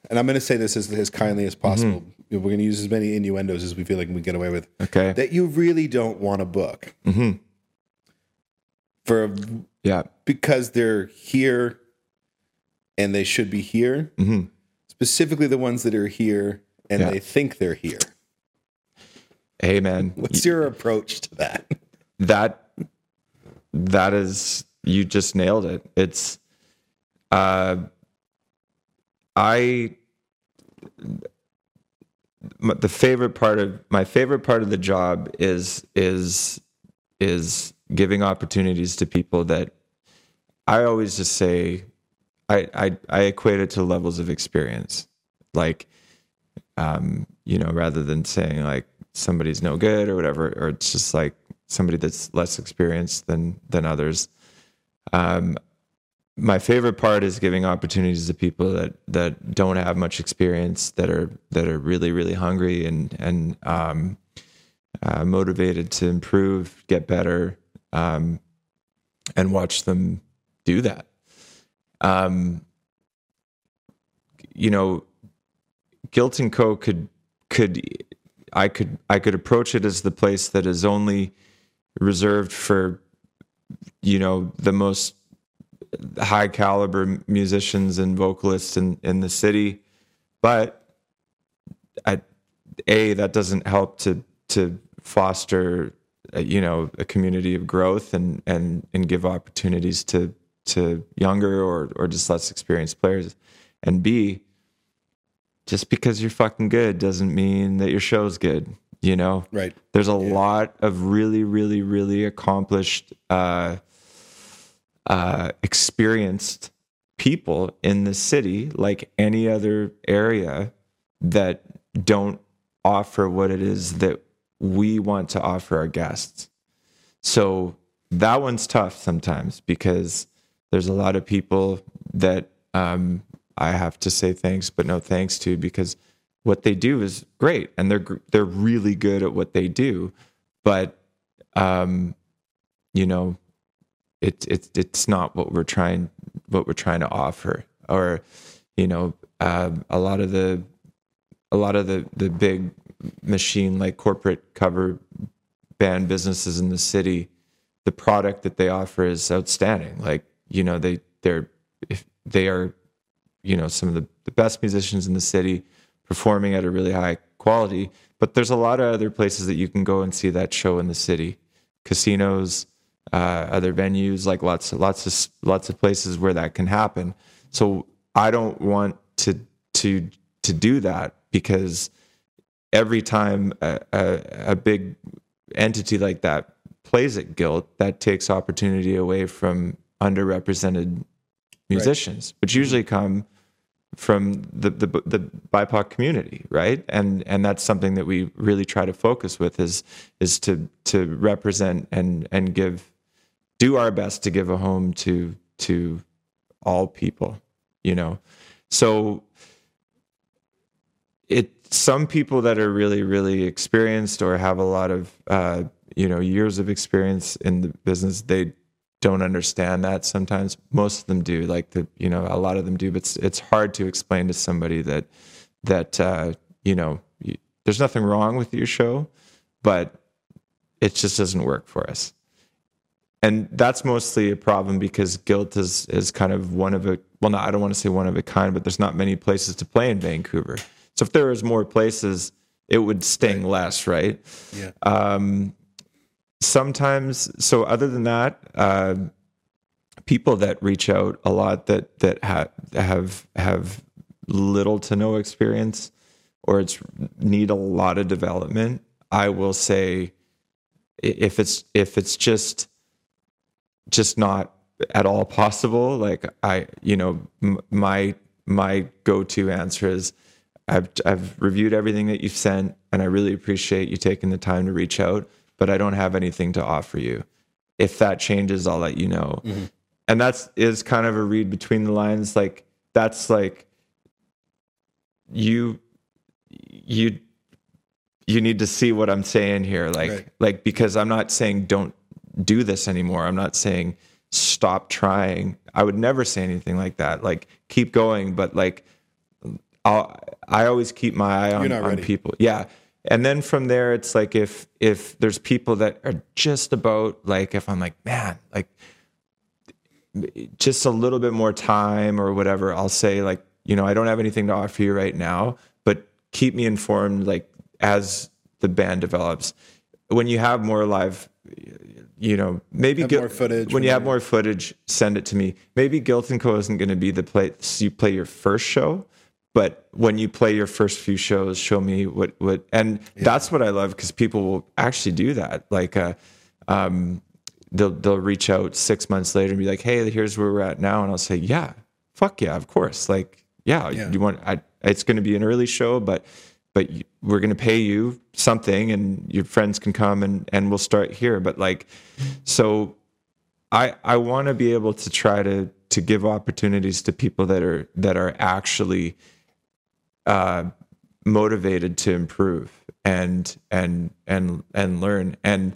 and I'm going to say this as, as kindly as possible. We're going to use as many innuendos as we feel like we can get away with. Okay. That you really don't want to book Mhm. for Yeah. because they're here and they should be here. Mhm. Specifically, the ones that are here and Yeah. they think they're here. Hey man, What's your approach to that? that that is you just nailed it it's uh i the favorite part of my favorite part of the job is is is giving opportunities to people that i always just say i i, I equate it to levels of experience. Like um you know rather than saying like somebody's no good or whatever or it's just like somebody that's less experienced than than others. Um my favorite part is giving opportunities to people that that don't have much experience that are that are really really hungry and and um uh, motivated to improve get better um and watch them do that um you know guilt and co could could i could i could approach it as the place that is only reserved for you know the most high caliber musicians and vocalists in in the city. But I, a that doesn't help to to foster uh, you know a community of growth and and and give opportunities to to younger or or just less experienced players. And b just because you're fucking good doesn't mean that your show's good you know? Right. there's a lot of really really really accomplished uh uh experienced people in the city like any other area that don't offer what it is that we want to offer our guests. So that one's tough sometimes because there's a lot of people that um, I have to say thanks, but no thanks to because what they do is great and they're they're really good at what they do, but um, you know, it's it's it's not what we're trying what we're trying to offer, or you know, uh, a lot of the a lot of the the big machine like corporate cover band businesses in the city the product that they offer is outstanding. Like you know they they're if they are you know some of the, the best musicians in the city performing at a really high quality. But there's a lot of other places that you can go and see that show in the city. Casinos uh, other venues like lots of lots of lots of places where that can happen. So i don't want to to to do that because every time a, a, a big entity like that plays at guilt, that takes opportunity away from underrepresented musicians, which usually come from the, the the BIPOC community, right? And and that's something that we really try to focus with is is to to represent and and give do our best to give a home to to all people, you know. So it some people that are really really experienced or have a lot of uh, you know years of experience in the business, they don't understand that sometimes. Most of them do, like the you know a lot of them do, but it's, it's hard to explain to somebody that that uh, you know you, there's nothing wrong with your show, but it just doesn't work for us and that's mostly a problem because guilt is is kind of one of a well, no, I don't want to say one of a kind, but there's not many places to play in Vancouver. So if there was more places, it would sting less, right? Yeah. Um, sometimes, so other than that, uh, people that reach out a lot that that ha- have have little to no experience or it's need a lot of development. I will say, if it's if it's just just not at all possible. Like I, you know, m- my my go-to answer is I've I've reviewed everything that you've sent and I really appreciate you taking the time to reach out, but I don't have anything to offer you. If that changes, I'll let you know. Mm-hmm. And that's is kind of a read between the lines like that's like you you you need to see what I'm saying here like Right. like because I'm not saying don't do this anymore. I'm not saying stop trying. I would never say anything like that. Like keep going, but like I'll, I always keep my eye on, on people. Yeah. And then from there, it's like if if there's people that are just about like if I'm like man like just a little bit more time or whatever, I'll say like you know I don't have anything to offer you right now, but keep me informed like as the band develops. When you have more live, you know maybe Have Gil- more footage When when you have more footage, send it to me. Maybe Guilt and Co isn't going to be the place you play your first show, but when you play your first few shows, show me what what. And that's what I love because people will actually do that. Like, uh, um, they'll they'll reach out six months later and be like, "Hey, here's where we're at now," and I'll say, "Yeah, fuck yeah, of course." Like, yeah, Yeah. you want? I, it's going to be an early show, but but you- we're going to pay you something, and your friends can come and and we'll start here. But like, so I I want to be able to try to to give opportunities to people that are that are actually uh, motivated to improve and and and and learn and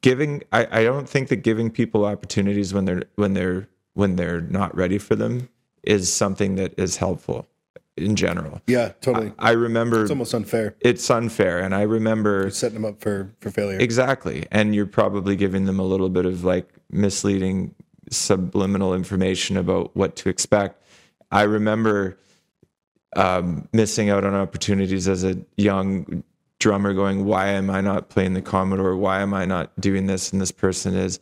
giving I, I don't think that giving people opportunities when they're when they're when they're not ready for them is something that is helpful in general. Yeah, totally. I remember it's almost unfair. it's unfair and I remember Setting them up for for failure. Exactly. And you're probably giving them a little bit of like misleading subliminal information about what to expect. I remember um, missing out on opportunities as a young drummer going, why am I not playing the Commodore? Why am I not doing this? And this person is.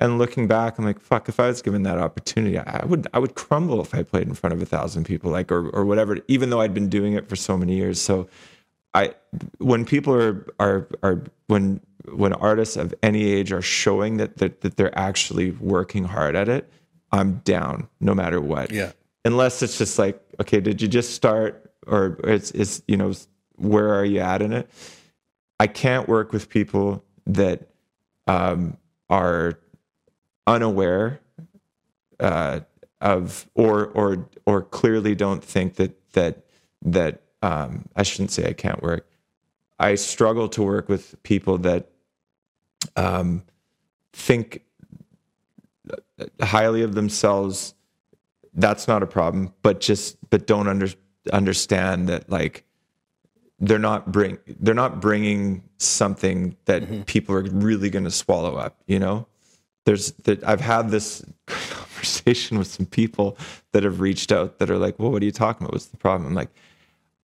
And looking back, I'm like, fuck, if I was given that opportunity, I would I would crumble if I played in front of a thousand people, like or or whatever, even though I'd been doing it for so many years. So I when people are are are when when artists of any age are showing that that, that they're actually working hard at it, I'm down no matter what. Yeah. Unless it's just like, okay, did you just start or it's it's you know where are you at in it? I can't work with people that um, are unaware uh, of or or or clearly don't think that that that um, I shouldn't say I can't work. I struggle to work with people that um, think highly of themselves. That's not a problem, but just but don't under, understand that like they're not bring they're not bringing something that mm-hmm. people are really going to swallow up. You know, there's that I've had this conversation with some people that have reached out that are like, "Well, what are you talking about? What's the problem?" I'm like,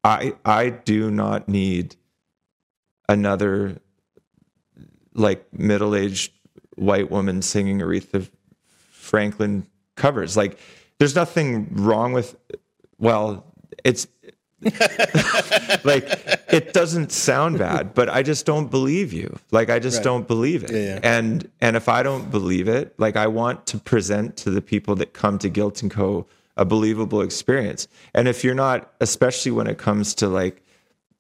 I I do not need another like middle-aged white woman singing Aretha Franklin covers. Like there's nothing wrong with well, it's like it doesn't sound bad, but I just don't believe you. Like I just Right. don't believe it. Yeah, yeah. And and if I don't believe it, like I want to present to the people that come to Guilt and Co a believable experience. And if you're not, especially when it comes to like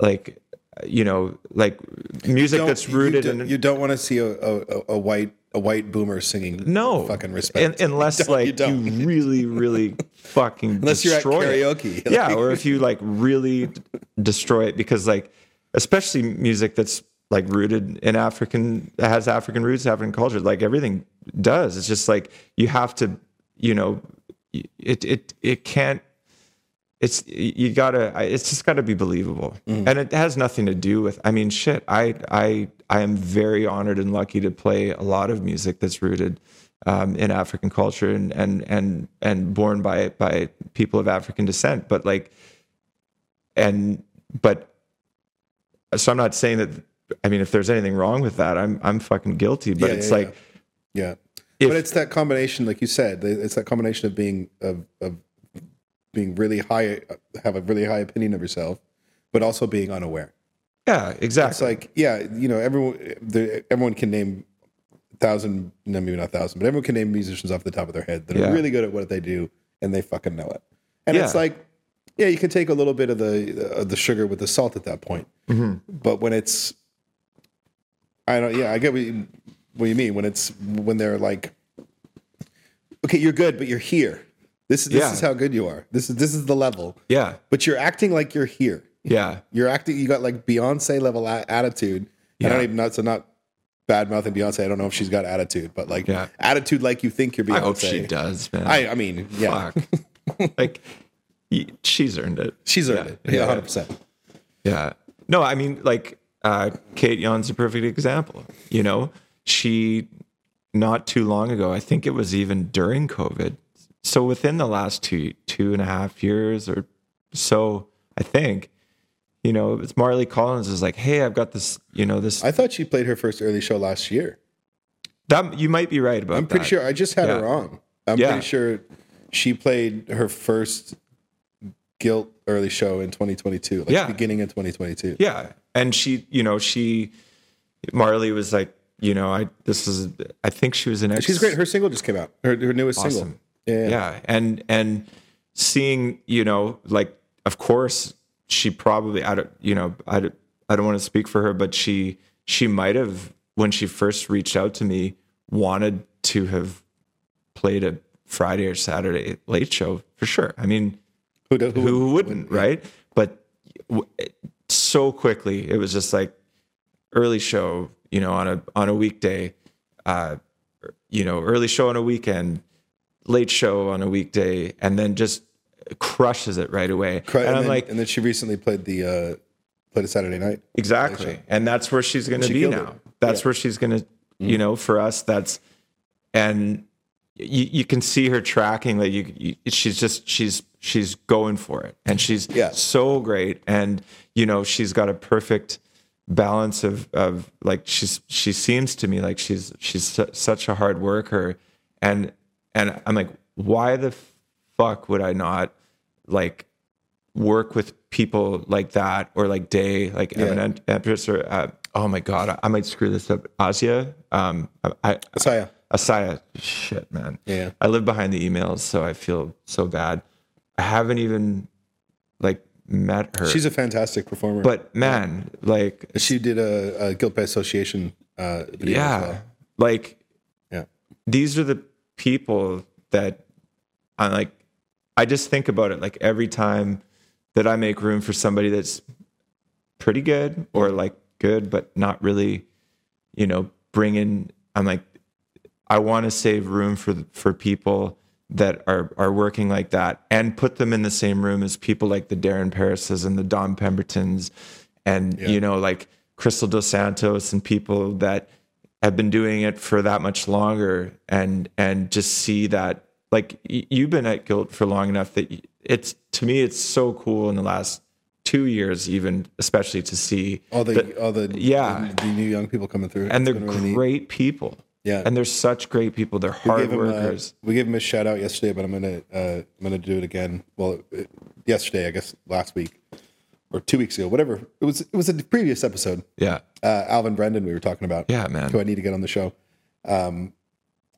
like you know, like music that's rooted don't- in you don't want to see a, a, a white a white boomer singing no fucking respect. Un- unless You like you you, really really fucking Unless you're at destroy it. karaoke. yeah or if you like really destroy it because like especially music that's like rooted in african has african roots african culture like everything does it's just like you have to you know it it it can't it's you gotta it's just gotta be believable Mm. and it has nothing to do with i mean shit i i i am very honored and lucky to play a lot of music that's rooted um, in african culture and and and and born by by people of african descent but like and but so i'm not saying that i mean if there's anything wrong with that i'm i'm fucking guilty but Yeah, it's yeah, like yeah. if- but it's that combination, like you said, it's that combination of being of, of being really high, have a really high opinion of yourself, but also being unaware. yeah exactly It's like, yeah, you know, everyone, the, everyone can name a thousand, no, maybe not a thousand, but everyone can name musicians off the top of their head that Yeah. are really good at what they do, and they fucking know it. And it's like, yeah, you can take a little bit of the of the sugar with the salt at that point, Mm-hmm. but when it's, I don't, yeah, I get what you, what you mean when it's when they're like, okay, you're good, but you're here. This is this Yeah. is how good you are. This is this is the level, yeah but you're acting like you're here. yeah You're acting. You got like Beyonce level attitude. I Yeah. don't even. Not so not bad mouthing Beyonce. I don't know if she's got attitude, but like Yeah. attitude like you think you're Beyonce. i hope she does man I. I mean, yeah, fuck like she's earned it she's earned it. Yeah, yeah. hundred percent. Yeah. No, I mean, like, uh, Kate Young's a perfect example. You know, she, not too long ago, I think it was even during COVID. So within the last two, two and a half years or so, I think, you know, it's Marley Collins is like, hey, I've got this, you know, this, I thought she played her first early show last year. that you might be right about I'm pretty that. sure. I just had Yeah. her wrong. I'm Yeah. pretty sure she played her first Guilt early show in 2022, like Yeah. beginning of 2022. Yeah. And she, you know, she, Marley was like, you know, I, this is, I think she was an ex. She's great. Her single just came out. Her, her newest single. Awesome. Yeah, yeah. yeah and and seeing you know like of course she probably i don't you know i don't, I don't want to speak for her but she she might have when she first reached out to me wanted to have played a friday or saturday late show for sure. I mean Who, who, who wouldn't? right? But w- so quickly it was just like early show you know on a on a weekday uh you know early show on a weekend late show on a weekday and then just crushes it right away and, and, i'm then, like and then she recently played the uh, played a Saturday night. exactly and that's where she's going to be now it. Mm. that's where she's going to you know for us that's and you, you can see her tracking like you, you she's just she's she's going for it and she's Yeah. so great and you know she's got a perfect balance of of like she's she seems to me like she's she's su- such a hard worker and and I'm like why the fuck would I not like work with people like that or like Day like Eminent Empress or uh, oh my god I, I might screw this up Asia um I, Asaya. Asaya shit man Yeah. I live behind the emails so I feel so bad I haven't even like met her She's a fantastic performer. but man like she did a, a Guilt by Association uh, video yeah well. like Yeah. these are the people that I like. I just think about it like every time that I make room for somebody that's pretty good or like good, but not really, you know, bring in. I'm like, I want to save room for for people that are are working like that and put them in the same room as people like the Darren Parises and the Don Pembertons and you know like Crystal Dos Santos and people that have been doing it for that much longer and and just see that like you've been at guilt for long enough that it's to me it's so cool in the last two years even especially to see All the that- all the yeah. the, the new young people coming through, and It's they're really neat. great people Yeah. and they're such great people they're We hard uh, workers we gave him a shout out yesterday, but I'm gonna uh, I'm gonna do it again. Well, yesterday, I guess last week or two weeks ago, whatever. It was it was a previous episode. yeah Uh, Alvin Brendan, we were talking about. yeah man who I need to get on the show. Um,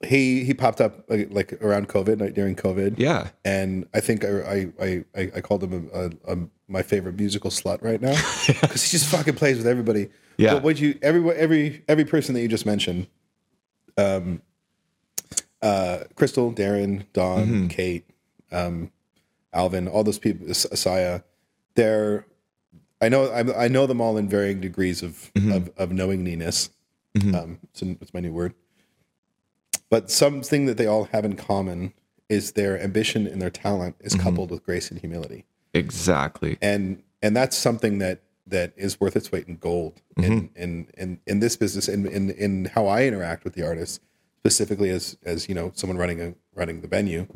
he he popped up uh, like around COVID, like during COVID, yeah and I think I I I, I called him a, a, a, my favorite musical slut right now because he just fucking plays with everybody. Yeah. But what you every every every person that you just mentioned, um, uh, Crystal, Darren, Don, Kate, um, Alvin, all those people, Asaya, they're, I know, I, I know them all in varying degrees of, mm-hmm. of, of knowingness. Mm-hmm. Um, it's, an, it's my new word. But something that they all have in common is their ambition and their talent is mm-hmm. coupled with grace and humility. Exactly. And, and that's something that, that is worth its weight in gold in, in, in, in this business and in, in how I interact with the artists, specifically as, as, you know, someone running a, running the venue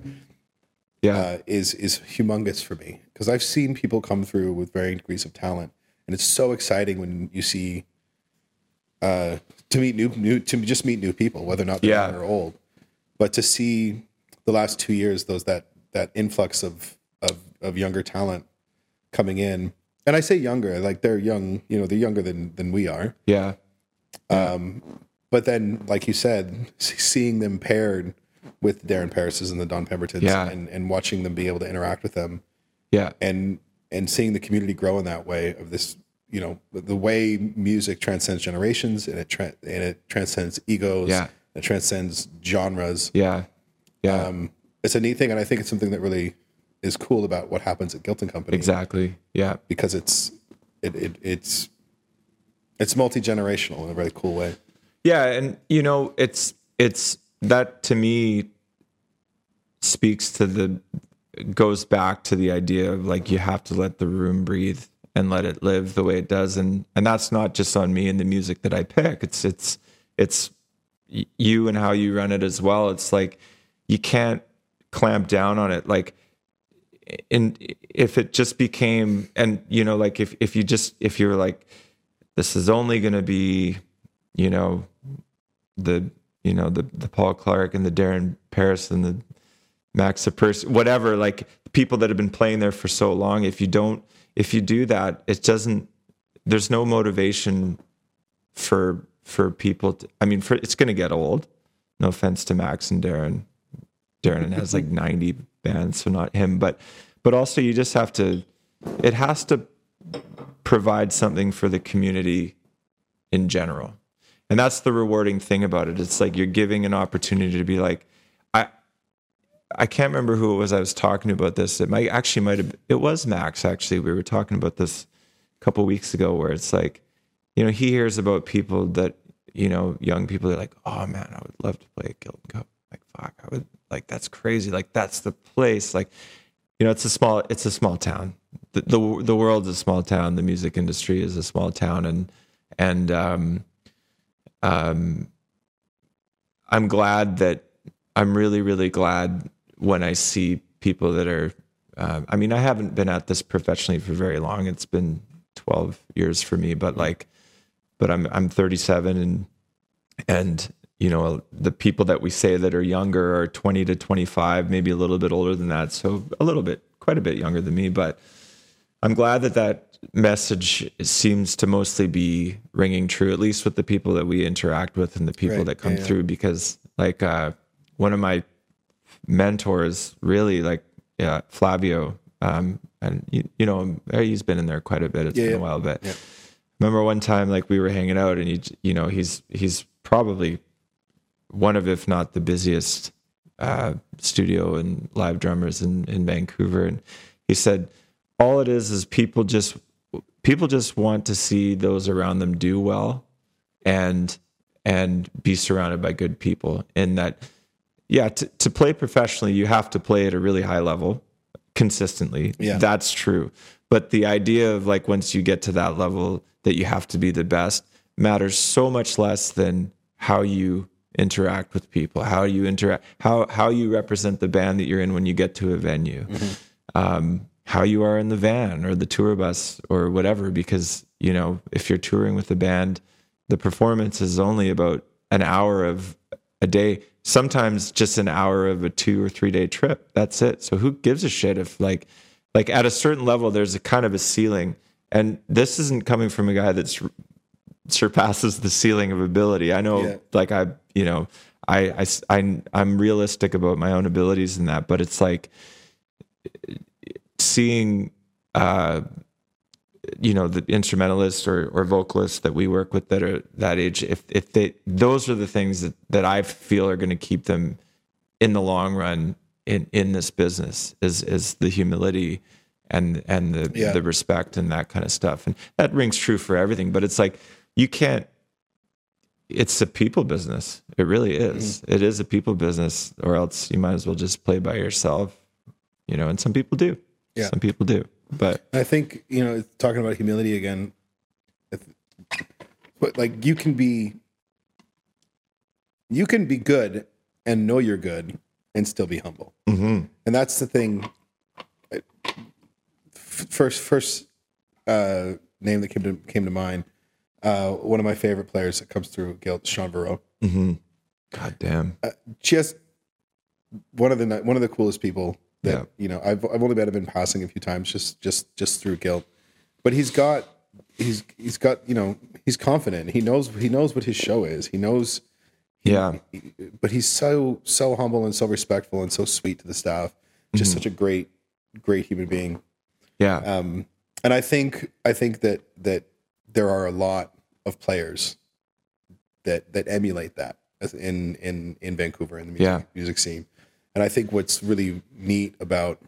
Yeah. uh, is is humongous for me because I've seen people come through with varying degrees of talent, and it's so exciting when you see uh, to meet new new to just meet new people, whether or not they're Yeah. young or old, but to see the last two years those that that influx of of of younger talent coming in, and I say younger like they're young, you know, they're younger than than we are, yeah. Um, but then like you said, seeing them paired with Darren Paris's and the Don Pembertons, Yeah. and and watching them be able to interact with them Yeah. and and seeing the community grow in that way of this you know the way music transcends generations and it tra- and it transcends egos Yeah. it transcends genres Yeah. Yeah. um it's a neat thing and i think it's something that really is cool about what happens at Guilt and Company exactly. Yeah. because it's it, it it's it's multi-generational in a very cool way Yeah, and you know, it's it's that to me speaks to the goes back to the idea of like you have to let the room breathe and let it live the way it does and and that's not just on me and the music that I pick. It's it's it's you and how you run it as well. It's like you can't clamp down on it like in if it just became and you know like if if you just if you're like this is only going to be you know the you know the the Paul Clark and the Darren Paris and the Max Sapers whatever like people that have been playing there for so long if you don't if you do that it doesn't there's no motivation for for people to, I mean for it's going to get old no offense to Max and Darren Darren has like 90 bands so not him but but also you just have to it has to provide something for the community in general. And that's the rewarding thing about it. It's like you're giving an opportunity to be like, I I can't remember who it was I was talking about this. It might actually might have it was Max actually. We were talking about this a couple weeks ago where it's like, you know, he hears about people that, you know, young people are like, oh man, I would love to play at Guilt and Co. Like fuck, I would like that's crazy. Like that's the place. Like, you know, it's a small it's a small town. The the, the world's a small town. The music industry is a small town and and um um I'm glad that I'm really really glad when I see people that are uh, I mean I haven't been at this professionally for very long. It's been 12 years for me but like but I'm I'm 37 and and you know the people that we say that are younger are 20 to 25 maybe a little bit older than that. So a little bit quite a bit younger than me but I'm glad that that message seems to mostly be ringing true, at least with the people that we interact with and the people Right. that come Yeah, yeah. through. Because, like, uh, one of my mentors, really, like yeah, Flavio, um, and you, you know, he's been in there quite a bit. It's Yeah, been a while, but remember one time, like, we were hanging out, and he, you know, he's he's probably one of, if not the busiest uh, studio and live drummers in, in Vancouver. And he said, all it is is people just people just want to see those around them do well and and be surrounded by good people. And that yeah, to, to play professionally, you have to play at a really high level consistently. Yeah. That's true. But the idea of like once you get to that level that you have to be the best matters so much less than how you interact with people, how you interact, how how you represent the band that you're in when you get to a venue, um, how you are in the van or the tour bus or whatever. Because you know if you're touring with a band, the performance is only about an hour of a day. Sometimes just an hour of a two or three day trip. That's it. So who gives a shit if like like at a certain level there's a kind of a ceiling. And this isn't coming from a guy that's surpasses the ceiling of ability. I know, Yeah. like I, you know, I, I, I, I'm realistic about my own abilities in that, but it's like seeing, uh, you know the instrumentalists or, or vocalists that we work with that are that age if if they those are the things that, that i feel are going to keep them in the long run in in this business is is the humility and and the Yeah. the respect and that kind of stuff and that rings true for everything but it's like you can't it's a people business it really is Mm-hmm. It is a people business or else you might as well just play by yourself you know and some people do Yeah. some people do but I think you know, talking about humility again. But like, you can be, you can be good and know you're good and still be humble, mhm. and that's the thing. First, first uh, name that came to came to mind. Uh, one of my favorite players that comes through Guilt, Sean Varro. Mm-hmm. God damn. just one of the one of the coolest people that Yeah. you know I've I've only met him in passing a few times just just just through guilt, but he's got he's he's got you know he's confident he knows he knows what his show is he knows Yeah. but he's so so humble and so respectful and so sweet to the staff just such a great great human being Yeah. um and I think I think that that there are a lot of players that that emulate that in in in Vancouver in the music, Yeah. music scene. And I think what's really neat about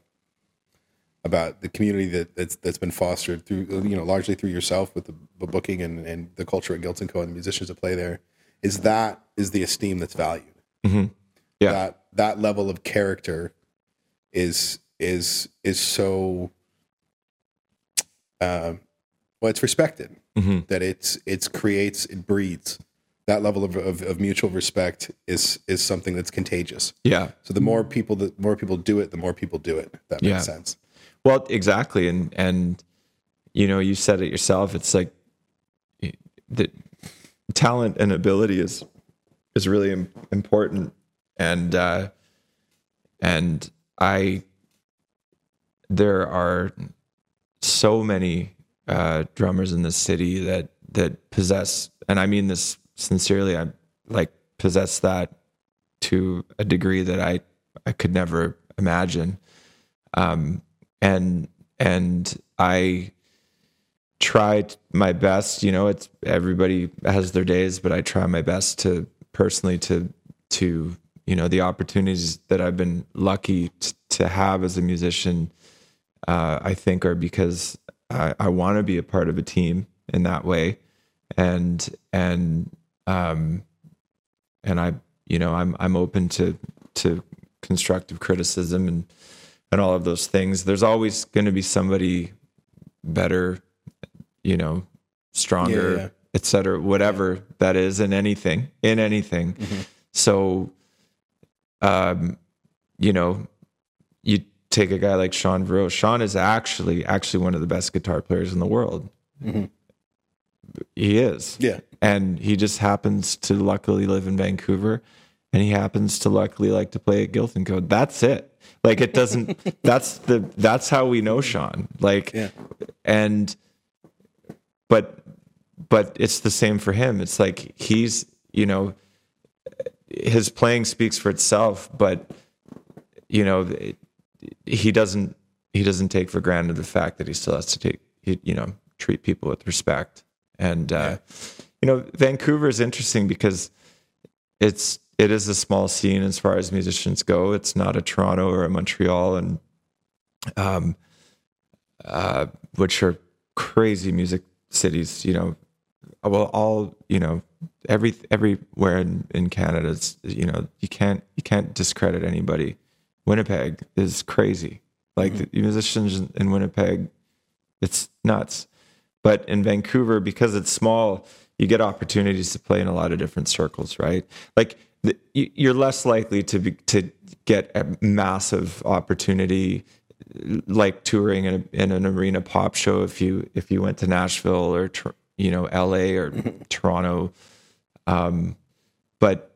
about the community that that's that's been fostered through you know largely through yourself with the, the booking and and the culture at Guilt and Co and the musicians that play there is that is the esteem that's valued. Mhm. Yeah. That that level of character is is is so um well it's respected Mhm. that it's it's creates it breeds that level of, of, of mutual respect is is something that's contagious Yeah. so the more people that more people do it the more people do it that makes Yeah. sense Well, exactly. And, and, you know, you said it yourself. It's like the talent and ability is, is really im- important. And, uh, and I, there are so many, uh, drummers in this city that, that possess, and I mean this sincerely, I like possess that to a degree that I, I could never imagine. Um, and and I tried my best. You know, it's everybody has their days, but I try my best to personally to to you know the opportunities that I've been lucky t- to have as a musician. Uh, I think are because I, I want to be a part of a team in that way, and and um, and I you know I'm I'm open to to constructive criticism and and all of those things. There's always going to be somebody better, you know, stronger, Yeah, yeah. et cetera, whatever that is in anything, in anything. So, um, you know, you take a guy like Sean Vero. Sean is actually, actually one of the best guitar players in the world. He is yeah and he just happens to luckily live in Vancouver and he happens to luckily like to play at Guilt and Co. That's it. Like it doesn't that's the that's how we know Sean. Like Yeah. and but but it's the same for him. It's like he's, you know, his playing speaks for itself, but you know, it, he doesn't he doesn't take for granted the fact that he still has to take he, you know, treat people with respect. And uh you know, Vancouver is interesting because it's it is a small scene as far as musicians go. It's not a Toronto or a Montreal, and um, uh, which are crazy music cities. You know, well, all you know, every everywhere in in Canada, it's you know, you can't you can't discredit anybody. Winnipeg is crazy. Like the musicians in Winnipeg, it's nuts. But in Vancouver, because it's small, you get opportunities to play in a lot of different circles, right? Like the, you- you're less likely to be, to get a massive opportunity like touring in, a, in an arena pop show if you if you went to Nashville or you know LA or Toronto. Um but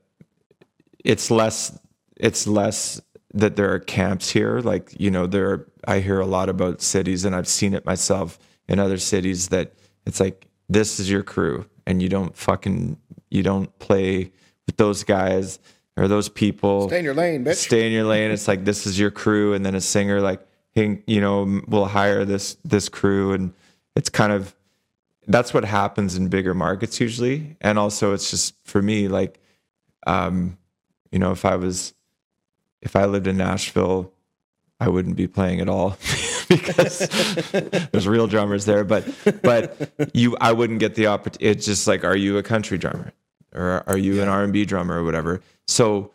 it's less it's less that there are camps here. Like you know there are, I hear a lot about cities and I've seen it myself in other cities that it's like this is your crew and you don't fucking you don't play with those guys or those people. Stay in your lane bitch. Stay in your lane. It's like this is your crew, and then a singer like, hey, you know, will hire this this crew, and it's kind of that's what happens in bigger markets usually. And also it's just for me, like um, you know, if I was if I lived in Nashville, I wouldn't be playing at all because there's real drummers there. But but you, I wouldn't get the opportunity. It's just like, are you a country drummer or are you an R and B drummer or whatever? So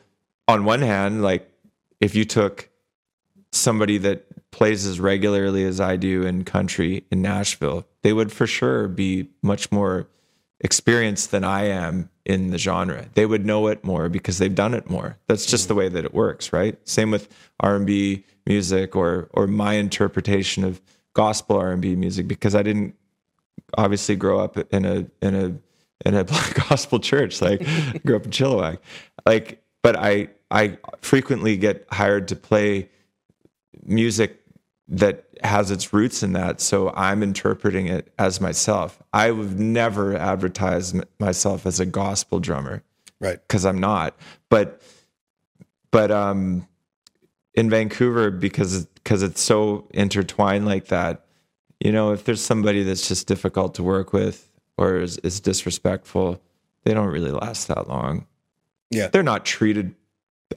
on one hand, like if you took somebody that plays as regularly as I do in country in Nashville, they would for sure be much more experienced than I am in the genre. They would know it more because they've done it more. That's just the way that it works, right? Same with R&B music or or my interpretation of gospel R&B music because I didn't obviously grow up in a in a in a black gospel church like I grew up in Chilliwack. Like but I I frequently get hired to play music that has its roots in that. So I'm interpreting it as myself. I would never advertise myself as a gospel drummer, Right. Because I'm not. But but um, in Vancouver, because because it's so intertwined like that, you know, if there's somebody that's just difficult to work with or is, is disrespectful, they don't really last that long. Yeah. They're not treated.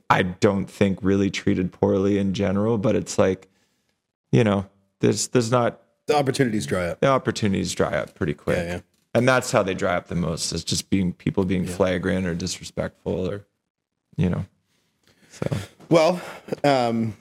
I don't think really treated poorly in general, but it's like you know, there's there's not The opportunities dry up. the opportunities dry up pretty quick. Yeah, yeah. And that's how they dry up the most is just being people being flagrant or disrespectful or you know. So Well, um,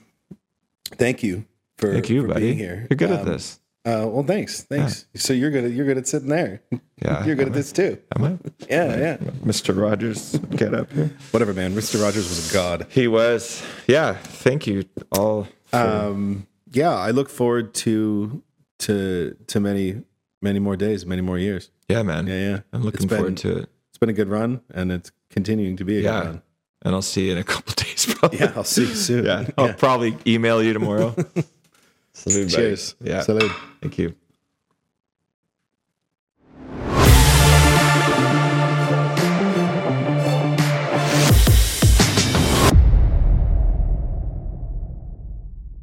thank you for, thank you, for buddy. being here. You're good at Um, this. Uh, well, thanks, thanks. So you're good. At, you're good at sitting there. Yeah. you're good at this too. Am I? Yeah, yeah. Mr. Rogers, get up here. Whatever, man. Mr. Rogers was a god. He was. Yeah. Thank you all. Um, yeah, I look forward to to to many many more days, many more years. yeah, man. Yeah, yeah. I'm looking been- forward to it. It's been a good run, and it's continuing to be a Yeah. good run. And I'll see you in a couple days probably. Yeah, I'll see you soon. Yeah. I'll probably email you tomorrow. Salute, buddy. Cheers. Yeah. Salute. Thank you.